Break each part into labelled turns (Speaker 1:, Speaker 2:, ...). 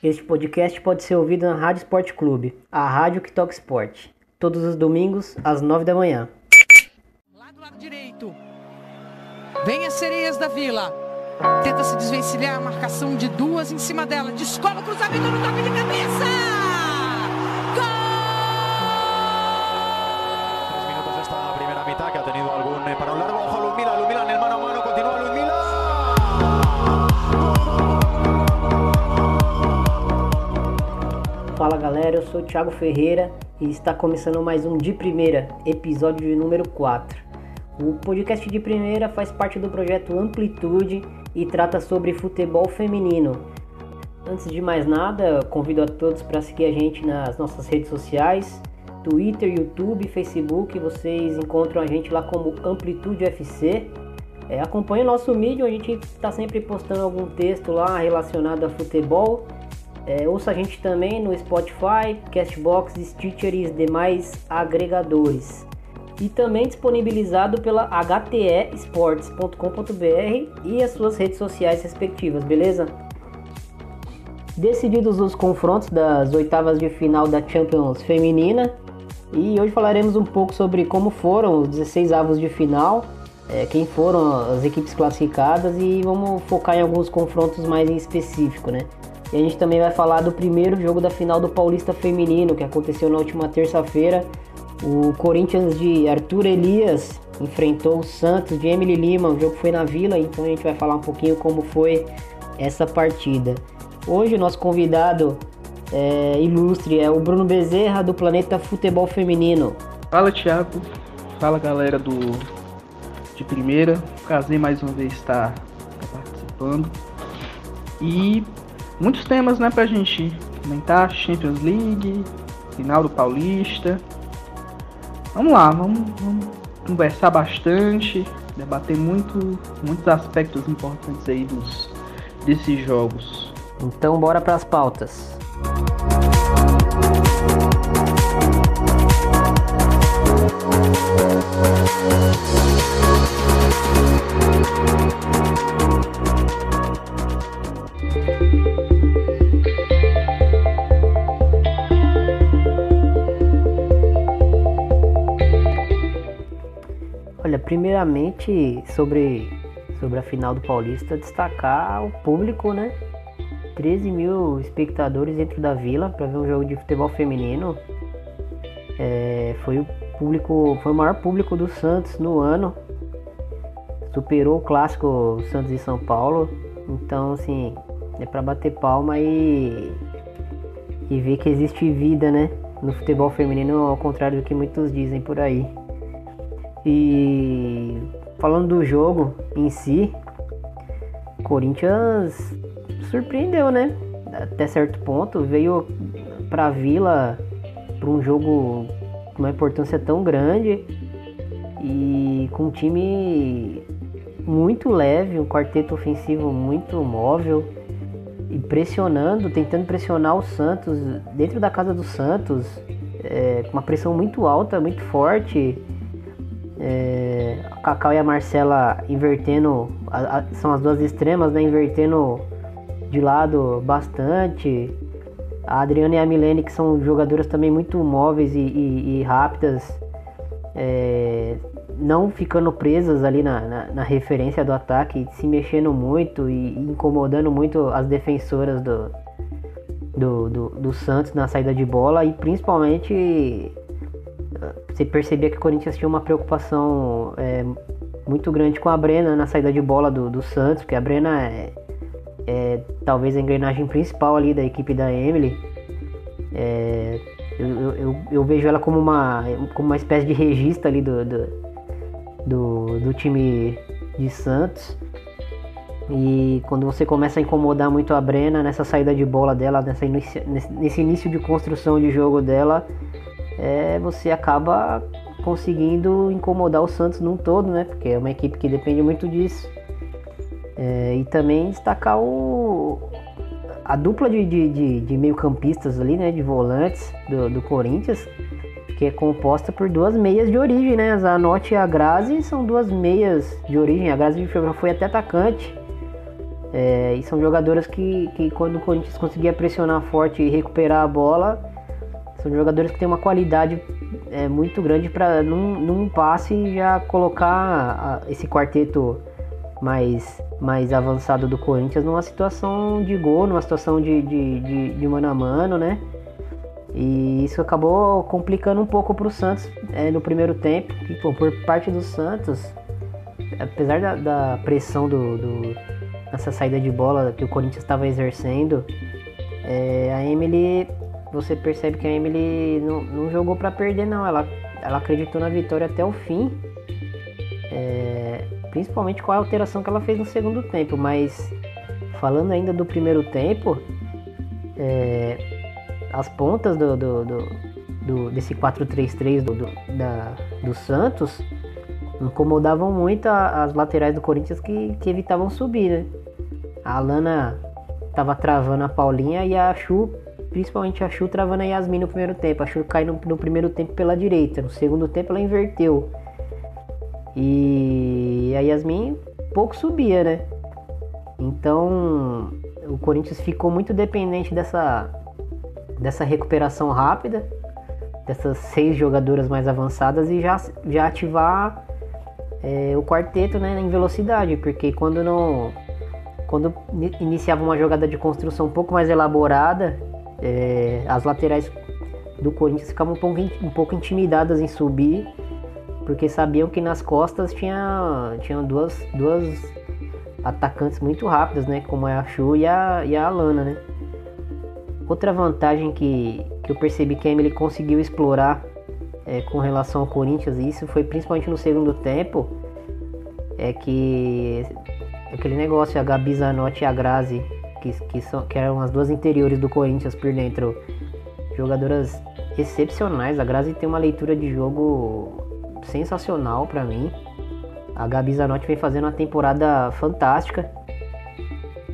Speaker 1: Este podcast pode ser ouvido na Rádio Esporte Clube, a rádio que toca esporte. Todos os domingos, às nove da manhã.
Speaker 2: Lá do lado direito. Vem as sereias da vila. Tenta se desvencilhar, marcação de duas em cima dela. Descola o cruzamento no toque de cabeça.
Speaker 1: Fala galera, eu sou o Thiago Ferreira e está começando mais um De Primeira, episódio de número 4. O podcast de primeira faz parte do projeto Amplitude e trata sobre futebol feminino. Antes de mais nada, convido a todos para seguir a gente nas nossas redes sociais, Twitter, YouTube, Facebook. Vocês encontram a gente lá como Amplitude FC. É, acompanhe o nosso mídia, a gente está sempre postando algum texto lá relacionado a futebol. É, ouça a gente também no Spotify, Castbox, Stitcher e demais agregadores. E também disponibilizado pela htesports.com.br e as suas redes sociais respectivas, beleza? Decididos os confrontos das oitavas de final da Champions Feminina, e hoje falaremos um pouco sobre como foram os 16 avos de final, é, quem foram as equipes classificadas e vamos focar em alguns confrontos mais em específico, né? E a gente também vai falar do primeiro jogo da final do Paulista Feminino, que aconteceu na última terça-feira. O Corinthians de Arthur Elias enfrentou o Santos de Emily Lima. O jogo foi na Vila, então a gente vai falar um pouquinho como foi essa partida. Hoje o nosso convidado é, ilustre é o Bruno Bezerra do Planeta Futebol Feminino.
Speaker 3: Fala Thiago, fala galera do de primeira, prazer mais uma vez estar participando e muitos temas né pra gente comentar, Champions League, final do Paulista. Vamos lá, vamos, vamos conversar bastante, debater muito, muitos aspectos importantes aí dos desses jogos.
Speaker 1: Então bora para as pautas. Primeiramente sobre, sobre a final do Paulista, destacar o público, né? 13 mil espectadores dentro da vila para ver um jogo de futebol feminino. É, foi o público, foi o maior público do Santos no ano. Superou o clássico Santos e São Paulo. Então, assim, é para bater palma e e ver que existe vida, né, no futebol feminino, ao contrário do que muitos dizem por aí. E falando do jogo em si, Corinthians surpreendeu, né? Até certo ponto, veio pra Vila para um jogo com uma importância tão grande e com um time muito leve, um quarteto ofensivo muito móvel e pressionando, tentando pressionar o Santos dentro da casa do Santos, é, com uma pressão muito alta, muito forte. É, a Cacau e a Marcela invertendo, a, a, são as duas extremas, né? Invertendo de lado bastante. A Adriana e a Milene, que são jogadoras também muito móveis e, e, e rápidas, é, não ficando presas ali na, na, na, referência do ataque, se mexendo muito e, e incomodando muito as defensoras do, do, do, do, Santos na saída de bola e principalmente você percebia que o Corinthians tinha uma preocupação é, muito grande com a Brena na saída de bola do, do Santos, porque a Brena é, é, talvez a engrenagem principal ali da equipe da Emily. É, eu, eu, eu, vejo ela como uma, como uma espécie de regista ali do, do, do, do time de Santos. E quando você começa a incomodar muito a Brena nessa saída de bola dela, nessa inicia, nesse início de construção de jogo dela, é, você acaba conseguindo incomodar o Santos num todo, né? Porque é uma equipe que depende muito disso. É, e também destacar o, a dupla de, de, de, de meio-campistas ali, né? De volantes do, do, Corinthians, que é composta por duas meias de origem, né? A Zanotti e a Grazi são duas meias de origem. A Grazi foi até atacante É, e são jogadoras que, que quando o Corinthians conseguia pressionar forte e recuperar a bola, são jogadores que têm uma qualidade é, muito grande para num, num passe já colocar a, esse quarteto mais, mais avançado do Corinthians numa situação de gol, numa situação de, de, de, de mano a mano, né? E isso acabou complicando um pouco para o Santos é, no primeiro tempo. E, pô, por parte do Santos, apesar da, da pressão do, do, nessa saída de bola que o Corinthians estava exercendo, é, a Emily, você percebe que a Emily não, não jogou para perder, não. Ela, ela acreditou na vitória até o fim. É, principalmente com a alteração que ela fez no segundo tempo. Mas falando ainda do primeiro tempo, é, as pontas do, do, do, do desse 4-3-3 do, do, do Santos incomodavam muito a, as laterais do Corinthians que, que evitavam subir, né? A Alana tava travando a Paulinha e a Chu, principalmente a Chu, travando a Yasmin no primeiro tempo. A Chu cai no, no primeiro tempo pela direita, no segundo tempo ela inverteu. E a Yasmin pouco subia, né? Então o Corinthians ficou muito dependente dessa dessa recuperação rápida, dessas seis jogadoras mais avançadas e já, já ativar é, o quarteto né, em velocidade, porque quando não quando iniciava uma jogada de construção um pouco mais elaborada, é, as laterais do Corinthians ficavam um pouco, intimidadas em subir, porque sabiam que nas costas tinha, tinha duas, duas atacantes muito rápidas, né? Como é a Chu e a, e a Alana, né? Outra vantagem que, que eu percebi que a Emily conseguiu explorar é, com relação ao Corinthians, e isso foi principalmente no segundo tempo, é que aquele negócio, a Gabi Zanotti e a Grazi, que, que, são, que eram as duas interiores do Corinthians por dentro, jogadoras excepcionais. A Grazi tem uma leitura de jogo sensacional para mim. A Gabi Zanotti vem fazendo uma temporada fantástica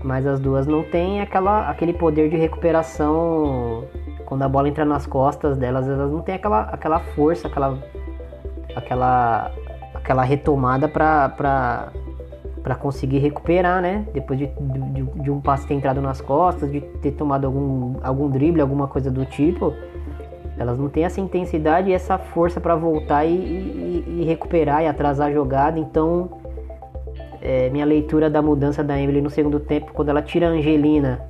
Speaker 1: mas as duas não têm aquela, aquele poder de recuperação quando a bola entra nas costas delas, elas não têm aquela, aquela força, aquela, aquela, aquela retomada para para conseguir recuperar, né? Depois de, de, de, um passe ter entrado nas costas, de ter tomado algum, algum drible, alguma coisa do tipo, elas não têm essa intensidade e essa força para voltar e, e, e, recuperar e atrasar a jogada. Então, é, minha leitura da mudança da Emily no segundo tempo, quando ela tira a Angelina,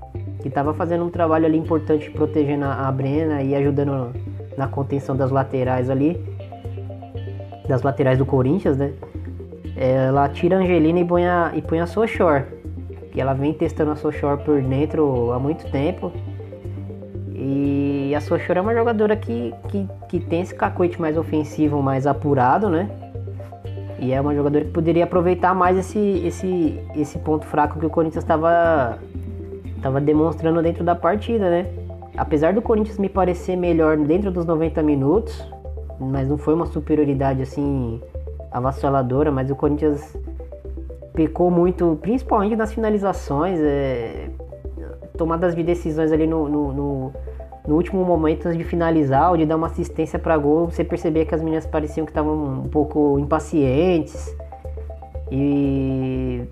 Speaker 1: que estava fazendo um trabalho ali importante protegendo a, a Brena e ajudando na contenção das laterais ali, das laterais do Corinthians, né? Ela tira a Angelina e põe a, e põe a Sochor, que ela vem testando a Sochor por dentro há muito tempo. E a Sochor é uma jogadora que, que, que tem esse cacoete mais ofensivo, mais apurado, né? E é uma jogadora que poderia aproveitar mais esse, esse, esse ponto fraco que o Corinthians estava demonstrando dentro da partida, né? Apesar do Corinthians me parecer melhor dentro dos 90 minutos, mas não foi uma superioridade assim avassaladora, mas o Corinthians pecou muito, principalmente nas finalizações, é, tomadas de decisões ali no, no, no no último momento de finalizar ou de dar uma assistência para gol, você percebia que as meninas pareciam que estavam um pouco impacientes. E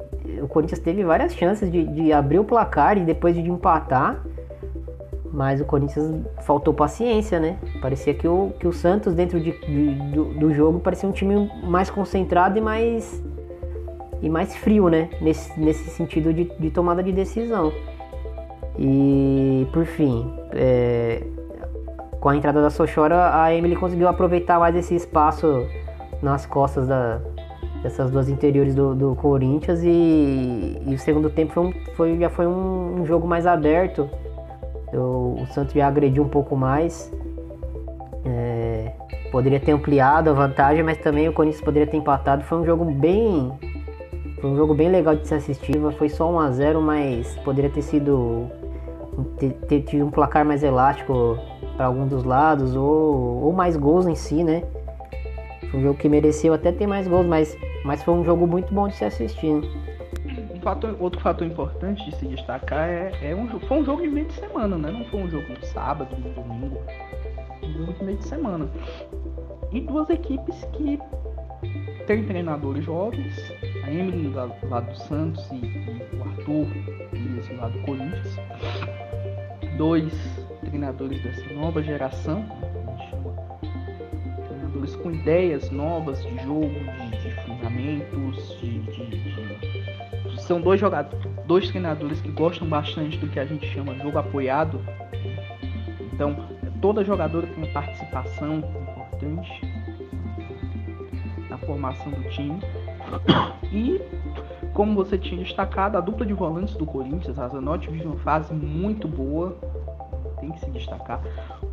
Speaker 1: o Corinthians teve várias chances de, de abrir o placar e depois de empatar. Mas o Corinthians faltou paciência, né? Parecia que o, que o Santos, dentro de, de do, do, jogo, parecia um time mais concentrado e mais, e mais frio, né? Nesse, nesse sentido de, de tomada de decisão. E por fim, é, com a entrada da Sochora, a Emily conseguiu aproveitar mais esse espaço nas costas da, dessas duas interiores do, do Corinthians e, e, o segundo tempo foi, um, foi já foi um, um, jogo mais aberto. Eu, o Santos já agrediu um pouco mais. É, poderia ter ampliado a vantagem, mas também o Corinthians poderia ter empatado. Foi um jogo bem. Foi um jogo bem legal de se assistir. Foi só 1 a 0 mas poderia ter sido ter, ter tido um placar mais elástico para algum dos lados ou, ou mais gols em si, né? Foi um jogo que mereceu até ter mais gols, mas, mas foi um jogo muito bom de se assistir. Né?
Speaker 3: Fator, outro fator importante de se destacar é, é um, foi um jogo de meio de semana, né? Não foi um jogo no sábado, no domingo. Um jogo de meio de semana. E duas equipes que têm treinadores jovens, a Emily do lado, do Santos e, e o Arthur do lado do Corinthians. Dois treinadores dessa nova geração, treinadores com ideias novas de jogo, de, de fundamentos, de, de, são dois jogadores, dois treinadores que gostam bastante do que a gente chama jogo apoiado. Então, toda jogadora tem participação importante na formação do time. E como você tinha destacado, a dupla de volantes do Corinthians, a Zanotti vive uma fase muito boa, tem que se destacar.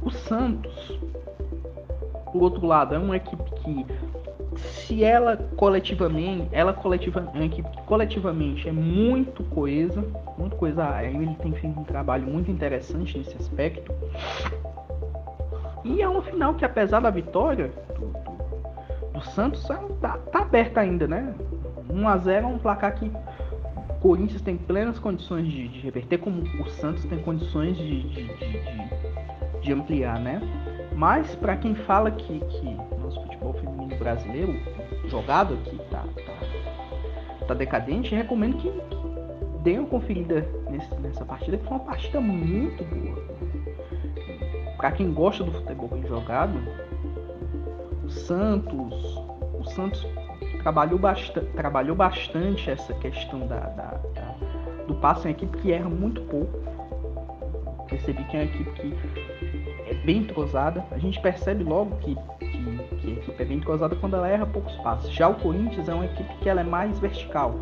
Speaker 3: O Santos, por outro lado, é uma equipe que, se ela coletivamente, ela coletiva, uma equipe que coletivamente é muito coesa, muito coesa. Ele tem feito um trabalho muito interessante nesse aspecto. E é uma final que, apesar da vitória do, do, do Santos, tá, tá aberta ainda, né? 1 a 0 é um placar que o Corinthians tem plenas condições de, de reverter, como o Santos tem condições de, de, de, de ampliar, né? Mas para quem fala que, que nosso futebol feminino brasileiro, jogado aqui, tá, tá, tá decadente, recomendo que, dê uma conferida nesse, nessa partida, que foi uma partida muito boa. Para quem gosta do futebol bem jogado, o Santos, o Santos trabalhou, bastante, trabalhou bastante essa questão da, da, da, do passe em equipe que erra muito pouco. Percebi que é uma equipe que é bem entrosada. A gente percebe logo que, é bem entrosada quando ela erra poucos passes. Já o Corinthians é uma equipe que ela é mais vertical.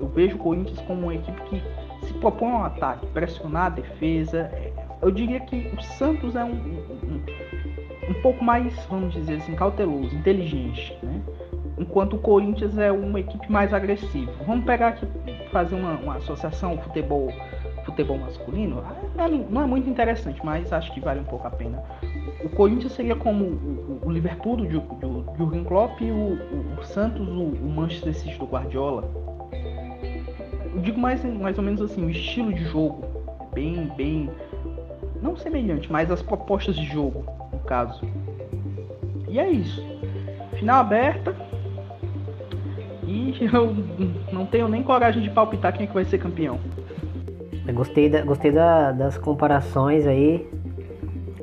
Speaker 3: Eu, vejo o Corinthians como uma equipe que se propõe um ataque, pressionar a defesa. Eu diria que o Santos é um, um, um pouco mais, vamos dizer assim, cauteloso, inteligente. Né? enquanto o Corinthians é uma equipe mais agressiva. Vamos pegar aqui, fazer uma, uma associação futebol futebol masculino, ah, não é muito interessante, mas acho que vale um pouco a pena. O Corinthians seria como o, o Liverpool do, do, Jurgen Klopp e o, o, o Santos, o, o, Manchester City do Guardiola. Eu digo mais, mais ou menos assim, o estilo de jogo é bem, bem, não semelhante, mas as propostas de jogo, no caso. E é isso. Final aberta, e eu não tenho nem coragem de palpitar quem é que vai ser campeão.
Speaker 1: Eu gostei, da, gostei da, das comparações aí.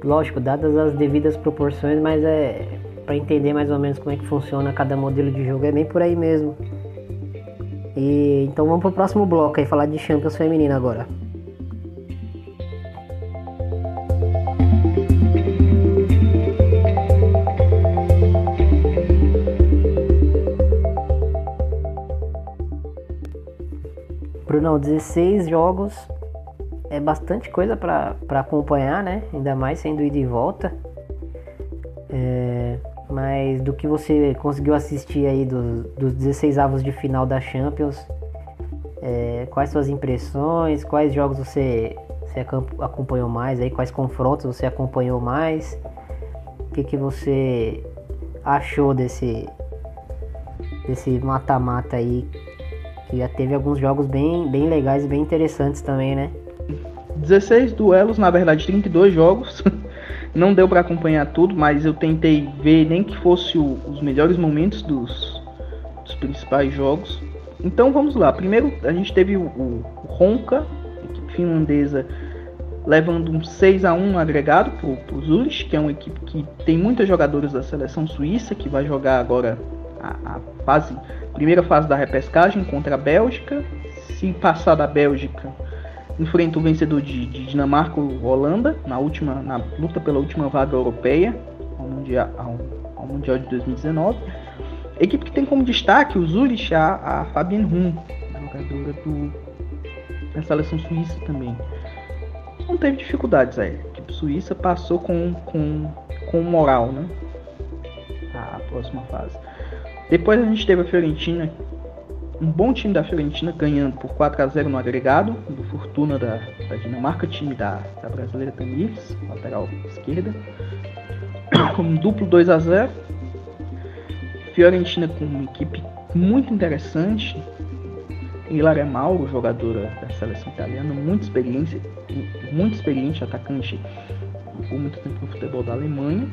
Speaker 1: Lógico, dadas as devidas proporções, mas é para entender mais ou menos como é que funciona cada modelo de jogo, é bem por aí mesmo. E então vamos pro próximo bloco aí, falar de Champions feminina agora. Brunão, 16 jogos é bastante coisa para acompanhar, né? Ainda mais sendo ida e volta. É, mas do que você conseguiu assistir aí dos, dos 16 avos de final da Champions, é, quais suas impressões? Quais jogos você, você acompanhou mais aí? Quais confrontos você acompanhou mais? O que, que você achou desse desse mata-mata aí que já teve alguns jogos bem, bem legais e bem interessantes também, né?
Speaker 3: 16 duelos, na verdade 32 jogos. Não deu para acompanhar tudo, mas eu tentei ver nem que fosse o, os melhores momentos dos, dos, principais jogos. Então vamos lá. Primeiro a gente teve o, o, equipe finlandesa, levando um 6 a 1 agregado para o Zurich, que é uma equipe que tem muitos jogadores da seleção suíça, que vai jogar agora a, a fase primeira fase da repescagem contra a Bélgica. Se passar da Bélgica, enfrenta o vencedor de, de Dinamarca ou Holanda na última na luta pela última vaga europeia ao mundial, ao, ao mundial de 2019. equipe que tem como destaque o Zurich, a, a Fabienne Hum, jogadora do, da seleção suíça também. Não teve dificuldades aí. A equipe suíça passou com, com, com moral, né? A próxima fase. Depois a gente teve a Fiorentina, um bom time da Fiorentina ganhando por 4 a 0 no agregado, do Fortuna da, da Dinamarca, time da, da brasileira Tamires, lateral esquerda, um duplo 2 a 0 Fiorentina com uma equipe muito interessante. Hilaria Mauro, jogadora da seleção italiana, muito experiência, muito experiente, atacante por muito tempo no futebol da Alemanha,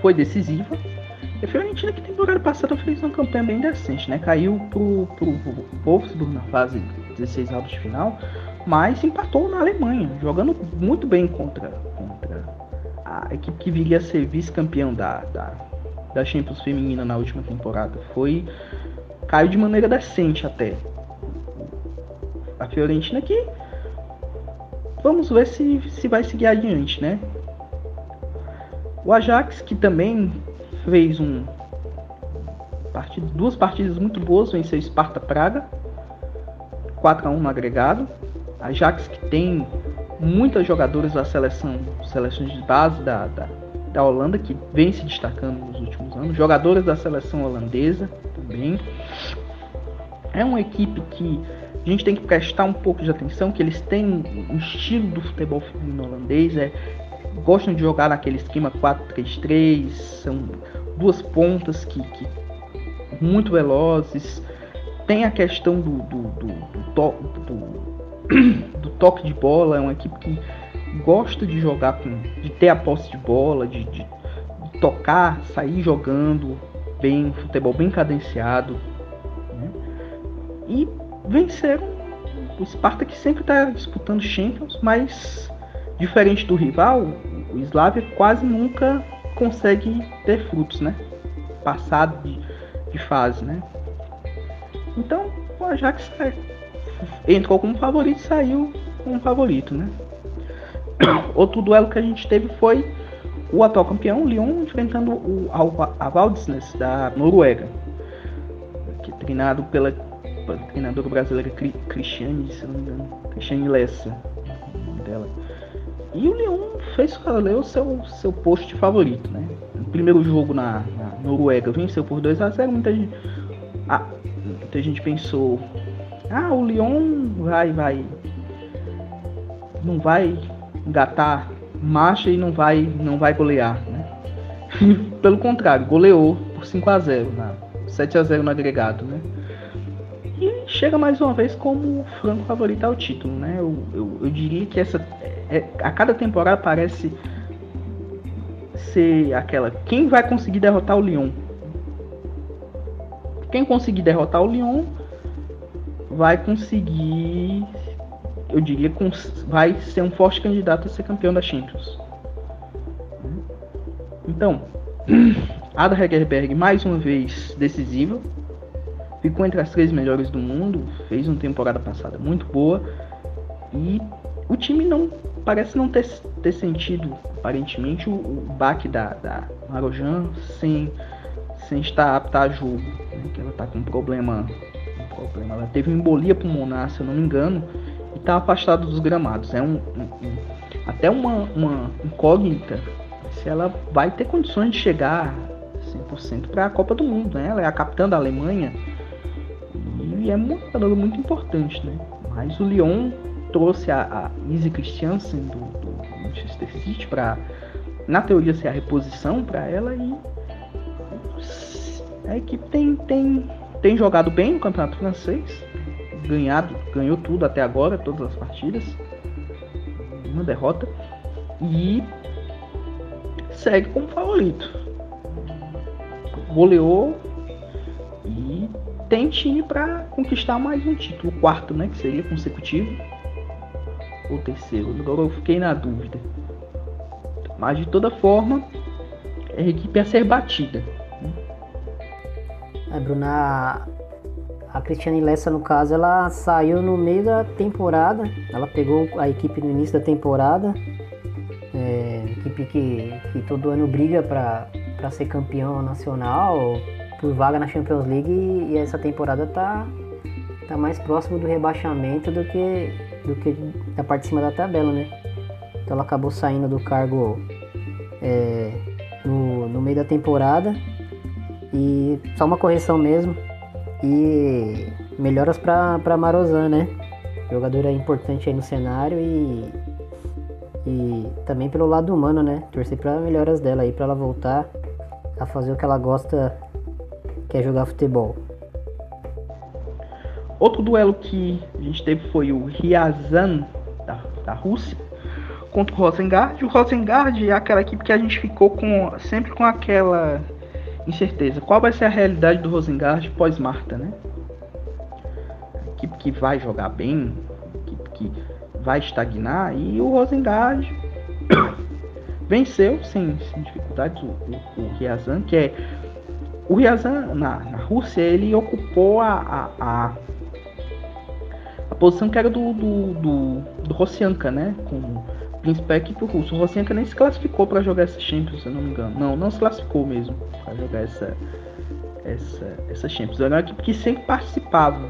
Speaker 3: foi decisiva a Fiorentina que temporada passada fez uma campanha bem decente, né? Caiu pro, pro, pro Wolfsburg na fase 16 avos de final, mas empatou na Alemanha, jogando muito bem contra, contra a equipe que viria a ser vice-campeão da, da, da Champions Feminina na última temporada. Foi. caiu de maneira decente até. A Fiorentina que. Vamos ver se, se vai seguir adiante, né? O Ajax, que também fez um partido, duas partidas muito boas, venceu Sparta Praga, 4 a 1 no agregado. Ajax que tem muitas jogadoras da seleção, seleções de base da, da, da Holanda que vem se destacando nos últimos anos, jogadoras da seleção holandesa também. É uma equipe que a gente tem que prestar um pouco de atenção, que eles têm um estilo do futebol feminino holandês, é, gostam de jogar naquele esquema 4-3-3, são duas pontas que, que muito velozes. Tem a questão do, do, do, do, to, do, do toque de bola, é uma equipe que gosta de jogar com. de ter a posse de bola, de, de, de tocar, sair jogando bem, futebol bem cadenciado. Né? E venceram o Sparta que sempre está disputando Champions, mas diferente do rival, o Slavia quase nunca consegue ter frutos, né? Passado de, de fase, né? Então o Ajax entrou como favorito e saiu como favorito, né? Outro duelo que a gente teve foi o atual campeão, Lyon, enfrentando o Avaldisnes da Noruega, que é treinado pela, pela treinadora brasileira Cristiane, se não me engano, Cristiane Lessa, dela. E o Lyon fez valer o seu, seu posto favorito, né? No primeiro jogo na, na Noruega venceu por 2 a 0 muita gente, ah, muita gente pensou, ah, o Lyon vai, vai, não vai engatar marcha e não vai, não vai golear, né? Pelo contrário, goleou por 5 a 0 na 7 a 0 no agregado, né? E chega mais uma vez como franco favorito ao título, né? Eu, eu, eu diria que essa é, a cada temporada parece ser aquela quem vai conseguir derrotar o Lyon. Quem conseguir derrotar o Lyon vai conseguir, eu diria, vai ser um forte candidato a ser campeão da Champions. Então, Ada Hegerberg mais uma vez decisiva, ficou entre as três melhores do mundo, fez uma temporada passada muito boa e o time não parece não ter, ter sentido, aparentemente, o, o baque da, da Marojan sem, sem estar apta a jogo. Né? Que ela está com um problema, um problema. Ela teve uma embolia pulmonar, se eu não me engano, e está afastada dos gramados. É um, um, um, até uma, uma incógnita se ela vai ter condições de chegar 100% para a Copa do Mundo. Né? Ela é a capitã da Alemanha e é um jogador muito importante. Né? Mas o Lyon trouxe a, a Izzy Christiansen do, do Manchester City para, na teoria, ser a reposição para ela e a equipe tem, tem, tem jogado bem no campeonato francês, ganhado, ganhou tudo até agora, todas as partidas, uma derrota e segue como favorito. Goleou e tem time para conquistar mais um título, o quarto, né, que seria consecutivo ou terceiro. Agora eu fiquei na dúvida. Mas de toda forma, é a equipe a ser batida.
Speaker 1: A Bruna, a Cristiane Lessa, no caso, ela saiu no meio da temporada. Ela pegou a equipe no início da temporada. É, equipe que, que todo ano briga para ser campeão nacional, por vaga na Champions League. E, e essa temporada tá, tá mais próximo do rebaixamento do que do que da parte de cima da tabela, né? Então ela acabou saindo do cargo é, no, no meio da temporada e só uma correção mesmo e melhoras para Marozan, né? Jogadora importante aí no cenário e, e também pelo lado humano, né? Torcer para melhoras dela aí para ela voltar a fazer o que ela gosta, que é jogar futebol.
Speaker 3: Outro duelo que a gente teve foi o Ryazan da, da Rússia contra o Rosengard. O Rosengard é aquela equipe que a gente ficou com sempre com aquela incerteza. Qual vai ser a realidade do Rosengard pós-Marta, né? A equipe que vai jogar bem, equipe que vai estagnar, e o Rosengard venceu sem, sem dificuldades o, o, o Ryazan, que é o Ryazan na, na Rússia ele ocupou a, a, a, a posição que era do, do, do, do Rossianka, né? Com principal equipe russa. O Rossianka nem se classificou para jogar essa Champions, se eu não me engano. Não, não se classificou mesmo para jogar essa, essa, essa Champions. Era uma equipe que sempre participava.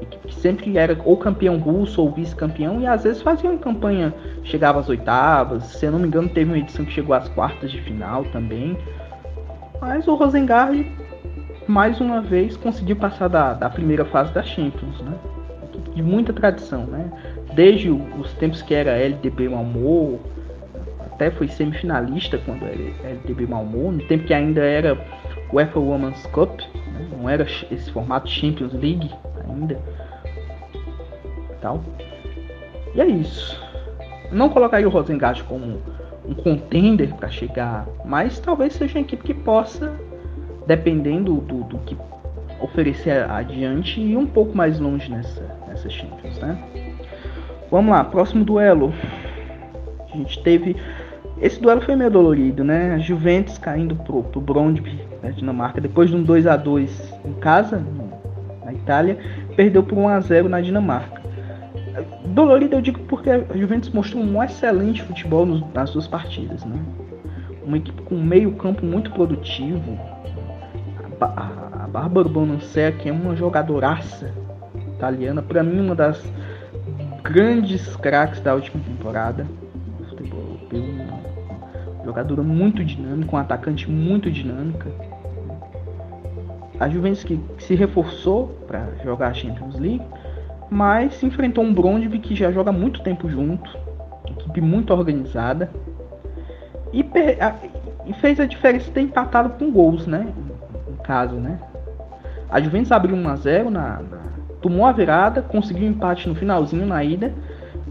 Speaker 3: Equipe que sempre era ou campeão russo ou vice-campeão e às vezes fazia uma campanha, chegava às oitavas. Se eu não me engano, teve uma edição que chegou às quartas de final também. Mas o Rosengard, mais uma vez, conseguiu passar da, da primeira fase da Champions, né? De muita tradição, né? desde os tempos que era LDB Malmö, até foi semifinalista quando era LDB Malmö, no tempo que ainda era UEFA Women's Cup, né? não era esse formato Champions League ainda. Tal. E é isso. Não colocaria o Rosengard como um contender para chegar, mas talvez seja uma equipe que possa, dependendo do, do que oferecer adiante, ir um pouco mais longe nessa, nessa Champions, né? Vamos lá, próximo duelo. A gente teve. Esse duelo foi meio dolorido, né? A Juventus caindo pro, pro Brondby, da Dinamarca, depois de um 2 a 2 em casa, na Itália, perdeu por 1 a 0 na Dinamarca. Dolorido eu digo porque a Juventus mostrou um excelente futebol nas suas partidas, né? Uma equipe com meio campo muito produtivo. A, a, Bárbara Bonancea, que é uma jogadoraça italiana, para mim uma das grandes craques da última temporada. Futebol uma jogadora muito dinâmica, um atacante muito dinâmica. A Juventus que se reforçou para jogar a Champions League, mas enfrentou um Brondby que já joga muito tempo junto, equipe muito organizada e, e fez a diferença ter empatado com gols, né? No caso, né? A Juventus abriu 1 a 0 na, na tomou a virada, conseguiu um empate no finalzinho na ida.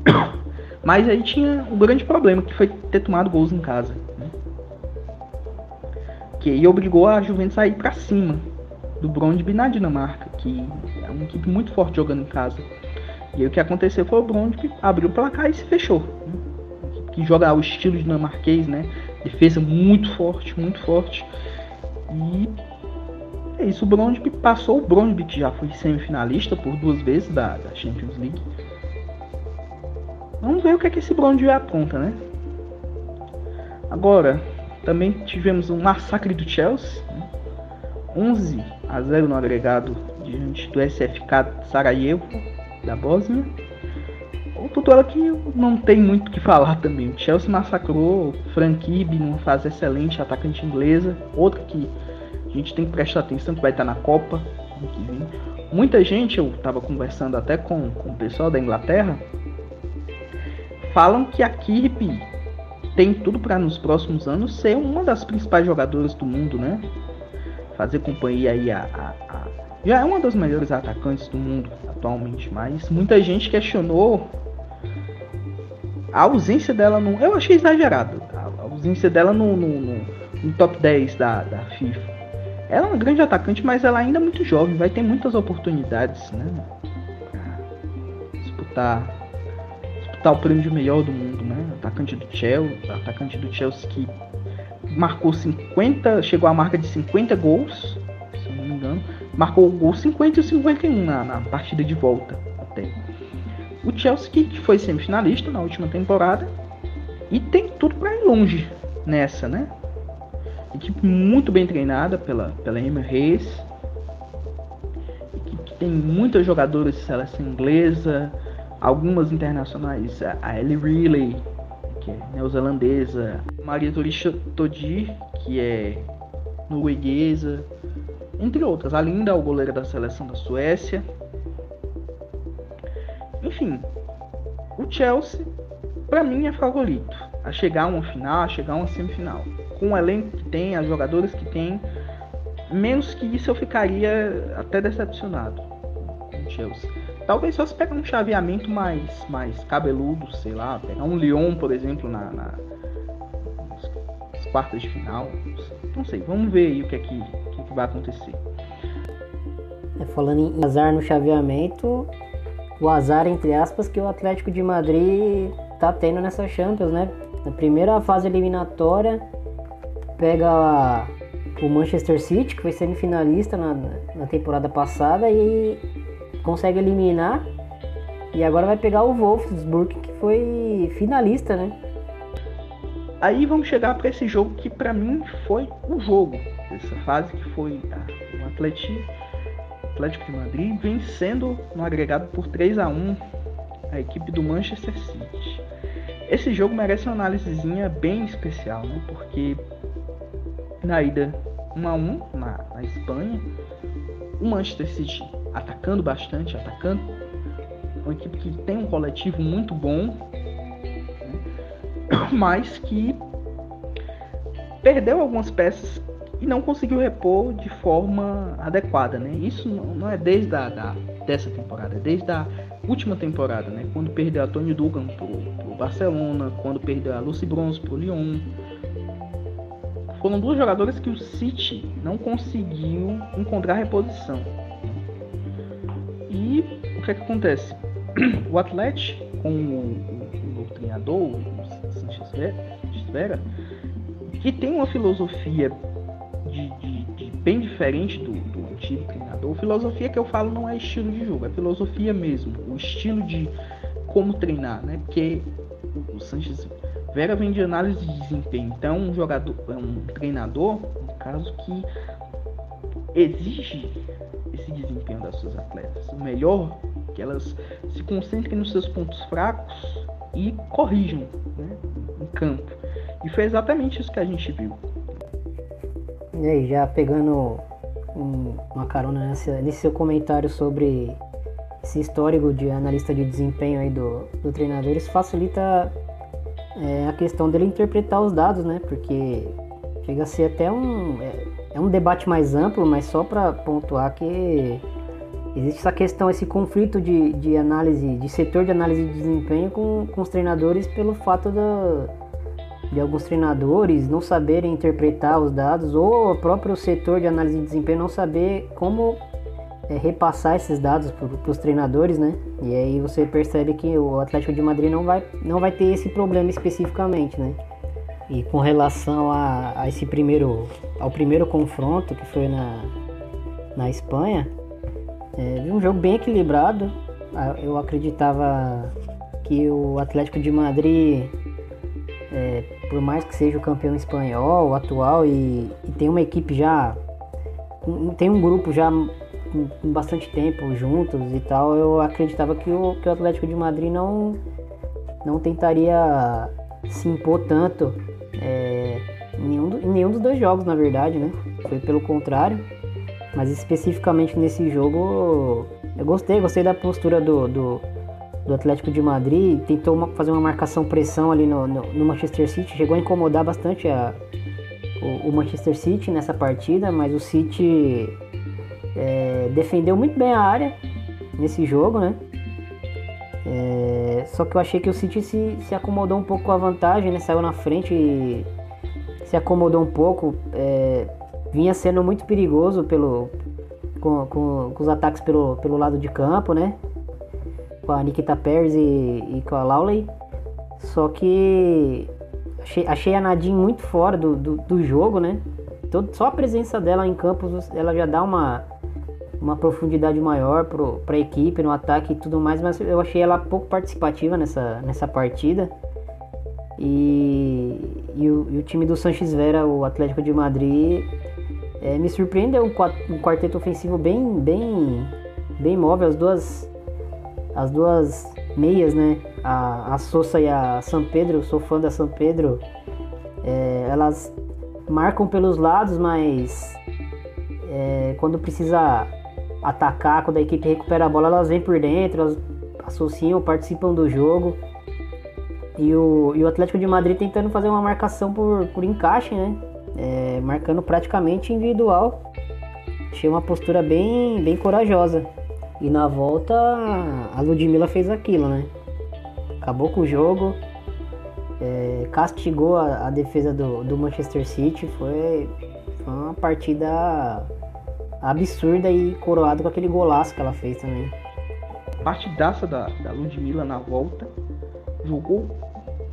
Speaker 3: Mas aí tinha um grande problema, que foi ter tomado gols em casa. Né? Que aí obrigou a Juventus a ir para cima do Brondby na Dinamarca, que é uma equipe muito forte jogando em casa. E aí o que aconteceu foi o Brondby abriu o placar e se fechou. Né? Que joga o estilo dinamarquês, né? Defesa muito forte, muito forte. E é isso, o Brondby passou. O Brondby que já foi semifinalista por duas vezes da, da Champions League. Vamos ver o que é que esse Brondby apronta, né? Agora, também tivemos um massacre do Chelsea. Né? 11 a 0 no agregado diante do SFK Sarajevo da Bósnia. Outro duelo que não tem muito o que falar também. O Chelsea massacrou Frank Ibe numa fase excelente, atacante inglesa. Outra que a gente tem que prestar atenção que vai estar na Copa. Muita gente, eu estava conversando até com, com o pessoal da Inglaterra, falam que a Kirby tem tudo para nos próximos anos ser uma das principais jogadoras do mundo, né? Fazer companhia aí a, a, a, já é uma das melhores atacantes do mundo atualmente, mas muita gente questionou a ausência dela no. Eu achei exagerado. A ausência dela no, no, no, no top 10 da, da FIFA. Ela é uma grande atacante, mas ela ainda é muito jovem, vai ter muitas oportunidades, né? Disputar, disputar o prêmio de melhor do mundo, né? Atacante do Chelsea, atacante do Chelsea que marcou 50, chegou à marca de 50 gols, se não me engano, marcou o gol 50 e 51 na, na partida de volta até. O Chelsea que foi semifinalista na última temporada e tem tudo para ir longe nessa, né? Equipe muito bem treinada pela, pela Emma Reis. Equipe que tem muitas jogadoras de seleção inglesa, algumas internacionais. A Ellie Riley, que é neozelandesa. Maria Torisha Todir, que é norueguesa. Entre outras. A Linda, o goleiro da seleção da Suécia. Enfim, o Chelsea, para mim, é favorito a chegar a uma final, a chegar a uma semifinal com o elenco que tem, as jogadores que tem, menos que isso eu ficaria até decepcionado com o Chelsea. Talvez só se pegar um chaveamento mais, mais cabeludo, sei lá, pegar um Lyon, por exemplo, na, na quartas de final, não sei, vamos ver aí o que é que vai acontecer.
Speaker 1: É, falando em azar no chaveamento, o azar, entre aspas, que o Atlético de Madrid tá tendo nessa Champions, né? Na primeira fase eliminatória, pega o Manchester City, que foi semifinalista na, na temporada passada, e consegue eliminar. E agora vai pegar o Wolfsburg, que foi finalista, né?
Speaker 3: Aí vamos chegar para esse jogo que para mim foi o jogo dessa fase, que foi o Atlético, Atlético de Madrid vencendo no agregado por 3 a 1 a equipe do Manchester City. Esse jogo merece uma análisezinha bem especial, né? Porque na ida 1 a 1 na, na Espanha, o Manchester City atacando bastante, atacando, uma equipe que tem um coletivo muito bom, né? mas que perdeu algumas peças e não conseguiu repor de forma adequada, né? Isso não é desde a da, dessa temporada, é desde a última temporada, né? Quando perdeu a Tony Dugan pro, pro Barcelona, quando perdeu a Lucy Bronze pro Lyon, foram duas jogadoras que o City não conseguiu encontrar reposição. E o que, é que acontece? O Atlético, com o, o, o treinador, o Sanchez Vera, que tem uma filosofia de, de, de bem diferente do, do antigo treinador. Filosofia que eu falo não é estilo de jogo, é filosofia mesmo, o estilo de como treinar, né? Porque o Sanchez Vera vem de análise de desempenho. Então, um jogador, um treinador, no caso, que exige esse desempenho das suas atletas. O melhor que elas se concentrem nos seus pontos fracos e corrijam né, em campo. E foi exatamente isso que a gente viu.
Speaker 1: E aí, já pegando uma carona nesse, nesse seu comentário sobre esse histórico de analista de desempenho aí do, do treinador, isso facilita é a questão dele interpretar os dados, né? Porque chega a ser até um. É, é um debate mais amplo, mas só para pontuar que existe essa questão, esse conflito de, de análise, de setor de análise de desempenho com, com os treinadores pelo fato da, de alguns treinadores não saberem interpretar os dados ou o próprio setor de análise de desempenho não saber como é, repassar esses dados para os treinadores, né? E aí você percebe que o Atlético de Madrid não vai, não vai ter esse problema especificamente, né? E com relação a, a esse primeiro, ao primeiro confronto que foi na, na Espanha, é, um jogo bem equilibrado. Eu acreditava que o Atlético de Madrid, é, por mais que seja o campeão espanhol, atual, e, e tem uma equipe já, tem um grupo já com, bastante tempo juntos e tal, eu acreditava que o, que o Atlético de Madrid não, não tentaria se impor tanto é, em, nenhum, em nenhum dos dois jogos, na verdade, né? Foi pelo contrário. Mas especificamente nesse jogo, eu gostei, gostei da postura do, do, do Atlético de Madrid. Tentou uma, fazer uma marcação-pressão ali no, no, no, Manchester City, chegou a incomodar bastante a, o, o Manchester City nessa partida, mas o City é, defendeu muito bem a área nesse jogo, né? É, só que eu achei que o City se, se acomodou um pouco com a vantagem, né? Saiu na frente e se acomodou um pouco. É, vinha sendo muito perigoso pelo, com, com, com, os ataques pelo, pelo lado de campo, né? Com a Nikita Pérez e, e com a Lawley. Só que achei, achei a Nadine muito fora do, do, do jogo, né? Todo, só a presença dela em campo ela já dá uma uma profundidade maior para a equipe no ataque e tudo mais, mas eu achei ela pouco participativa nessa, nessa partida. E, e, o, e o time do Sanches Vera, o Atlético de Madrid, é, me surpreendeu um quarteto ofensivo bem, bem, bem móvel. As duas, as duas meias, né? A, a Sousa e a São Pedro, eu sou fã da São Pedro. É, elas marcam pelos lados, mas é, quando precisa atacar, quando a equipe recupera a bola, elas vêm por dentro, elas associam, participam do jogo. E o, e o Atlético de Madrid tentando fazer uma marcação por, por encaixe, né? É, marcando praticamente individual. Achei uma postura bem, bem corajosa. E na volta a Ludmilla fez aquilo, né? Acabou com o jogo, é, castigou a, a defesa do, do, Manchester City. Foi, Foi uma partida absurda e coroado com aquele golaço que ela fez também.
Speaker 3: Partidaça da, da Ludmilla na volta. Jogou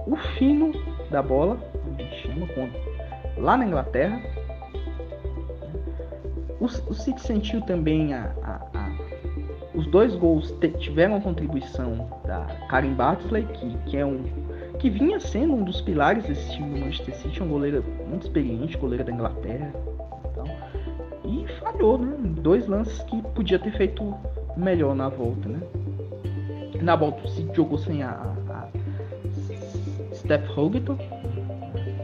Speaker 3: o fino da bola, chama, lá na Inglaterra. O, o City sentiu também a, os dois gols tiveram a contribuição da Karen Bartley, que, que é um que vinha sendo um dos pilares desse time do Manchester City, um goleiro muito experiente, goleiro da Inglaterra. Então, e falhou, né? Dois lances que podia ter feito melhor na volta, né? Na volta o City jogou sem a, a Steph Hogeton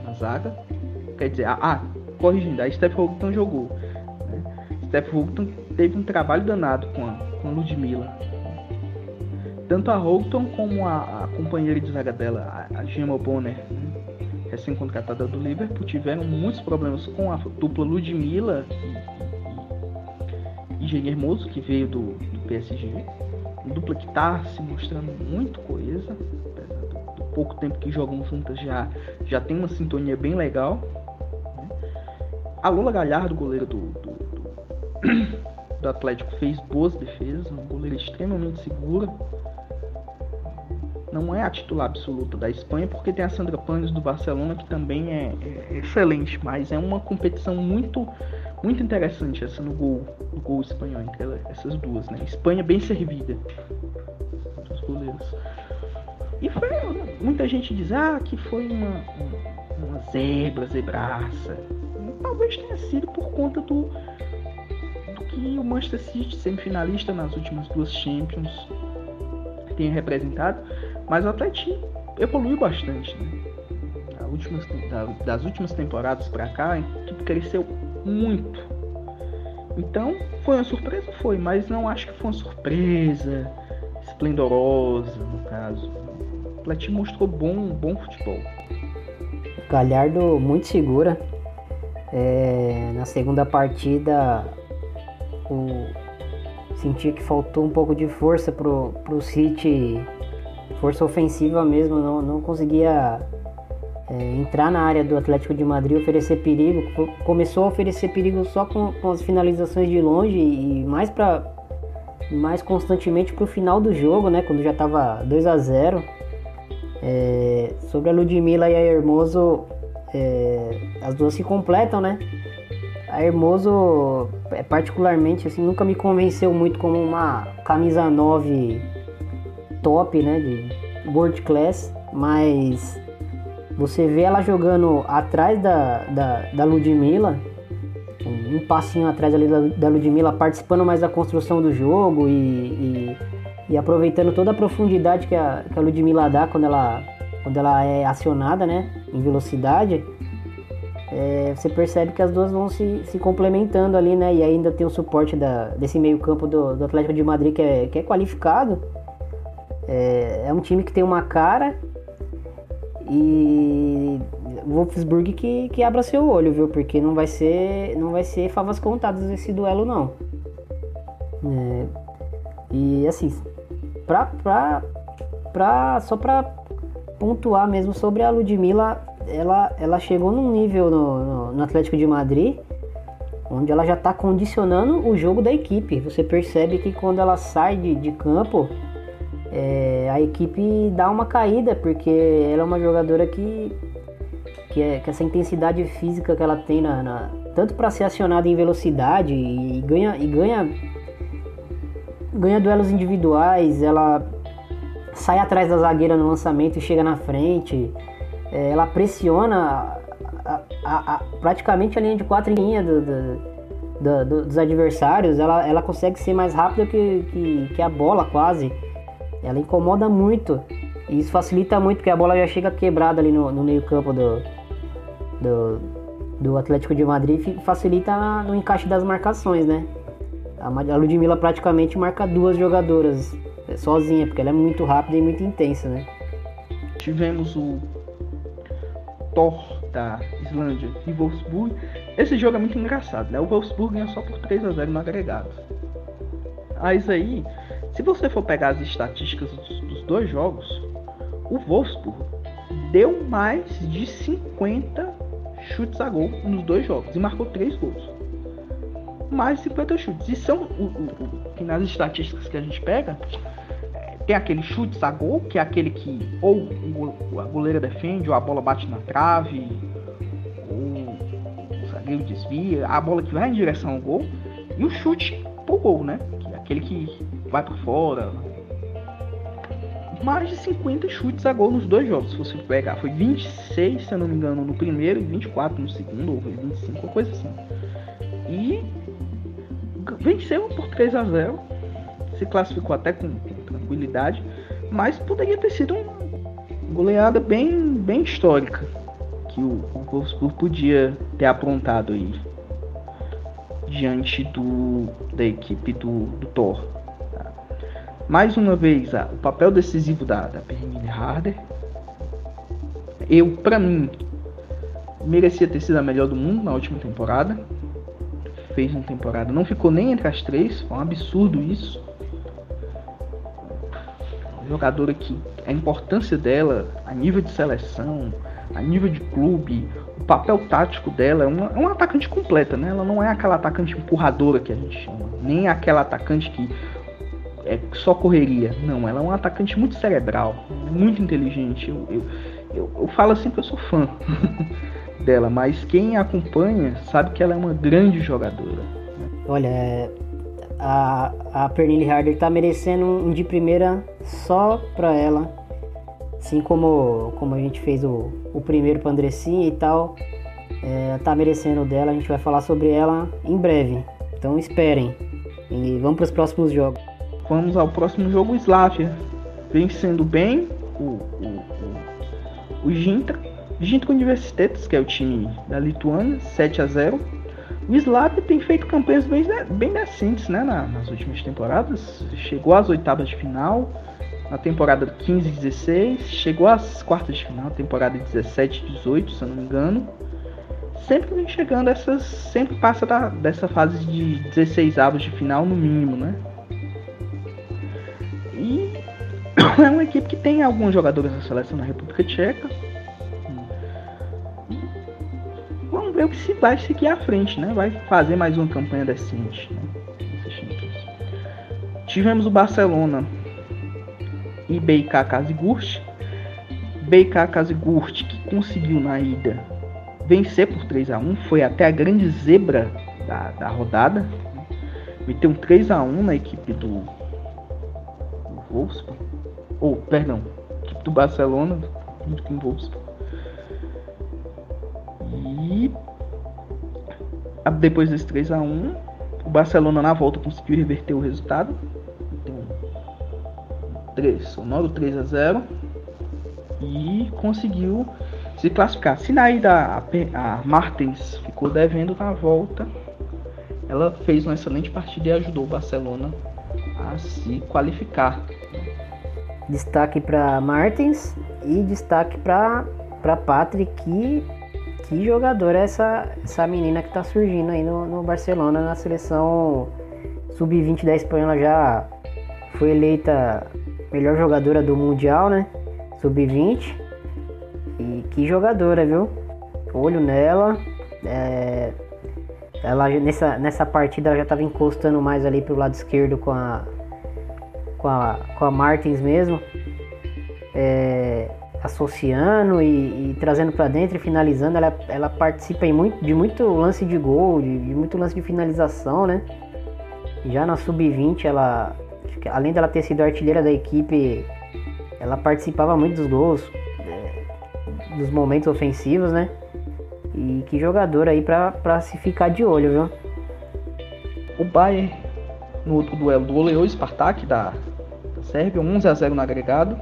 Speaker 3: na zaga. Quer dizer, a, ah, corrigindo, a Steph Hogeton jogou. Né? Steph Hogeton teve um trabalho danado com a, com Ludmilla tanto a Houghton como a, a, companheira de zaga dela, a, Gemma Bonner, né, recém-contratada do Liverpool, tiveram muitos problemas com a dupla Ludmilla e, e, Hermoso, que veio do, do PSG. Uma dupla que está se mostrando muito coesa, apesar do, do, pouco tempo que jogam juntas, já, já tem uma sintonia bem legal. Né. A Lola Galhardo, goleira do, do, do, do Atlético, fez boas defesas, uma goleira extremamente segura não é a titular absoluta da Espanha, porque tem a Sandra Panes do Barcelona, que também é, é, excelente, mas é uma competição muito muito interessante essa no gol, no gol espanhol, entre essas duas, né? Espanha bem servida dos goleiros. E foi, muita gente diz, ah, que foi uma, uma zebra, zebraça. Talvez tenha sido por conta do, que o Manchester City, semifinalista nas últimas duas Champions, tenha representado. Mas o Atlético evoluiu bastante, né? Das últimas temporadas para cá, equipe cresceu muito. Então, foi uma surpresa? Foi, mas não acho que foi uma surpresa esplendorosa, no caso. O Atlético mostrou bom, bom futebol.
Speaker 1: Galhardo muito segura. É, na segunda partida, o, senti que faltou um pouco de força pro, pro City força ofensiva mesmo, não, não conseguia é, entrar na área do Atlético de Madrid, oferecer perigo. Começou a oferecer perigo só com, com as finalizações de longe e mais para mais constantemente para o final do jogo, né? Quando já estava 2 a 0 é, Sobre a Ludmilla e a Hermoso, é, as duas se completam, né? A Hermoso, particularmente, assim, nunca me convenceu muito como uma camisa 9 top, né, de world class, mas você vê ela jogando atrás da, da, da Ludmilla, um passinho atrás ali da, da Ludmilla, participando mais da construção do jogo e, e, e, aproveitando toda a profundidade que a, que a Ludmilla dá quando ela, quando ela é acionada, né, em velocidade. É, você percebe que as duas vão se, se complementando ali, né? E ainda tem o suporte da, desse meio campo do, do Atlético de Madrid que é, que é qualificado. É, é um time que tem uma cara e Wolfsburg que, que abra seu olho, viu? Porque não vai ser não vai ser favas contadas esse duelo não. É, e assim, pra, pra, pra, só pra pontuar mesmo sobre a Ludmilla, ela, ela chegou num nível no, no, no Atlético de Madrid onde ela já está condicionando o jogo da equipe. Você percebe que quando ela sai de, de campo, é, a equipe dá uma caída, porque ela é uma jogadora que, que, é, que essa intensidade física que ela tem, na, na tanto para ser acionada em velocidade e, e, ganha, e ganha, ganha duelos individuais, ela sai atrás da zagueira no lançamento e chega na frente, é, ela pressiona a, a, a, praticamente a linha de quatro linha do, do, do, dos adversários, ela, ela consegue ser mais rápida que, que, que a bola quase. Ela incomoda muito. E isso facilita muito, porque a bola já chega quebrada ali no, no meio campo do, do, do, Atlético de Madrid e facilita no encaixe das marcações, né? A, a Ludmilla praticamente marca duas jogadoras é, sozinha, porque ela é muito rápida e muito intensa, né?
Speaker 3: Tivemos o Thor da Islândia e Wolfsburg. Esse jogo é muito engraçado, né? O Wolfsburg ganha só por 3 a 0 no agregado. Mas aí se você for pegar as estatísticas dos, dos dois jogos, o Wolfsburg deu mais de 50 chutes a gol nos dois jogos e marcou 3 gols. Mais 50 chutes. E são o, o, o, que nas estatísticas que a gente pega, tem aquele chutes a gol, que é aquele que ou a goleira defende, ou a bola bate na trave, ou o zagueiro desvia, a bola que vai em direção ao gol, e o chute pro gol, né? Que é aquele que vai para fora, mais de 50 chutes a gol nos dois jogos. Se você pegar, foi 26, se eu não me engano, no primeiro e 24 no segundo, ou foi 25, ou coisa assim. E venceu por 3 a 0 se classificou até com tranquilidade, mas poderia ter sido uma goleada bem, bem histórica que o, o Wolfsburg podia ter aprontado aí diante do, da equipe do, do Thor mais uma vez o papel decisivo da, da Pernille Harder. Eu, para mim, merecia ter sido a melhor do mundo na última temporada. Fez uma temporada, não ficou nem entre as três, foi um absurdo isso. Jogadora que a importância dela, a nível de seleção, a nível de clube, o papel tático dela é uma, é uma atacante completa, né? Ela não é aquela atacante empurradora que a gente chama, nem aquela atacante que é só correria. Não, ela é um atacante muito cerebral, muito inteligente. Eu, eu, eu, eu falo assim que eu sou fã dela, mas quem acompanha sabe que ela é uma grande jogadora.
Speaker 1: Olha, é, a, a Pernille Harder tá merecendo um de primeira só pra ela. Assim como, como a gente fez o, o primeiro pra Andressinha e tal. É, tá merecendo dela, a gente vai falar sobre ela em breve. Então esperem. E vamos para os próximos jogos.
Speaker 3: Vamos ao próximo jogo, Slavia. Vencendo bem o, o, o, o Gintra. Gintra Universitetas, que é o time da Lituânia, 7 a 0 O Slavia tem feito campanhas bem, bem decentes né, nas últimas temporadas. Chegou às oitavas de final na temporada 15 16, chegou às quartas de final, temporada 17 18, se eu não me engano. Sempre vem chegando essas, sempre passa da, dessa fase de 16 avos de final no mínimo, né? é uma equipe que tem alguns jogadores na seleção da República Tcheca. Vamos ver se vai seguir à frente, né? Vai fazer mais uma campanha decente. Né? Tivemos o Barcelona e BK Kazigurt. BK Kazigurt que conseguiu na ida vencer por 3 a 1 foi até a grande zebra da, da rodada. Meteu um 3 a 1 na equipe do, do Wolfsburg ou, perdão, do Barcelona, junto com o Wolfsburg. E depois desse 3 a 1 o Barcelona na volta conseguiu reverter o resultado. Então, 3, sonoro 3 a 0 e conseguiu se classificar. Se na ida a, a Martins ficou devendo na volta, ela fez uma excelente partida e ajudou o Barcelona a se qualificar
Speaker 1: Destaque para Martins e destaque para Patrick. Que, que jogador é essa, essa menina que está surgindo aí no, no Barcelona na seleção sub-20 da Espanha. Ela já foi eleita melhor jogadora do Mundial, né? Sub-20. E que jogadora, viu? Olho nela. É, ela nessa, nessa partida ela já estava encostando mais ali pro lado esquerdo com a com a, com a Martins mesmo, é, associando e, e trazendo para dentro e finalizando. Ela, ela participa em muito, de muito lance de gol, de, de muito lance de finalização, né? Já na sub-20, ela, além dela ter sido artilheira da equipe, ela participava muito dos gols, é, dos momentos ofensivos, né? E que jogador aí para se ficar de olho, viu?
Speaker 3: O Bayern no outro duelo goleou o Spartak da, Sérvia, 11 a 0 no agregado.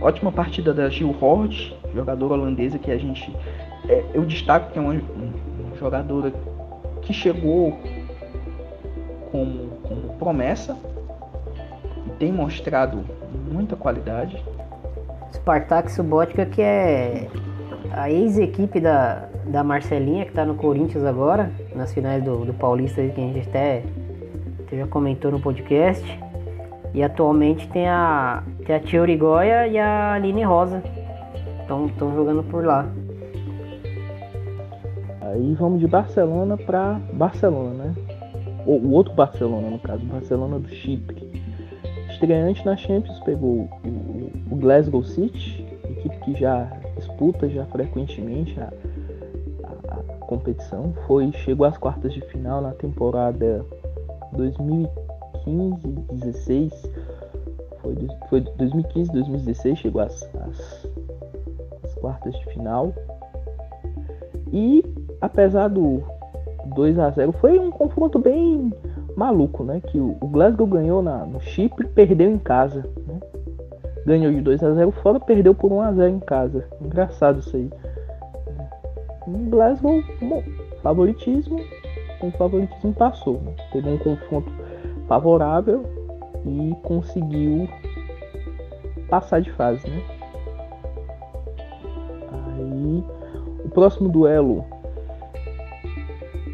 Speaker 3: Ótima partida da Gil Hort, jogadora holandesa que a gente. É, eu destaco que é uma, uma jogadora que chegou como, como promessa tem mostrado muita qualidade.
Speaker 1: Spartak Subotica que é a ex-equipe da, da Marcelinha, que está no Corinthians agora, nas finais do, do Paulista, que a gente até você já comentou no podcast. E atualmente tem a, tem a Tia Urigoya e a Aline Rosa. Estão jogando por lá.
Speaker 3: Aí vamos de Barcelona para Barcelona, né? O, o, outro Barcelona, no caso, Barcelona do Chipre. Estreante na Champions pegou o, Glasgow City, equipe que já disputa já frequentemente a, a, a, competição. Foi chegou às quartas de final na temporada 2015-16. Foi, foi 2015-2016 chegou às, às, às quartas de final. E apesar do 2 a 0 foi um confronto bem maluco, né? Que o, Glasgow ganhou na, no Chipre perdeu em casa. Né? Ganhou de 2 a 0 fora, perdeu por 1 a 0 em casa. Engraçado isso aí. O Glasgow, bom, favoritismo, com favoritismo passou. Né? Teve um confronto favorável e conseguiu passar de fase, né? Aí o próximo duelo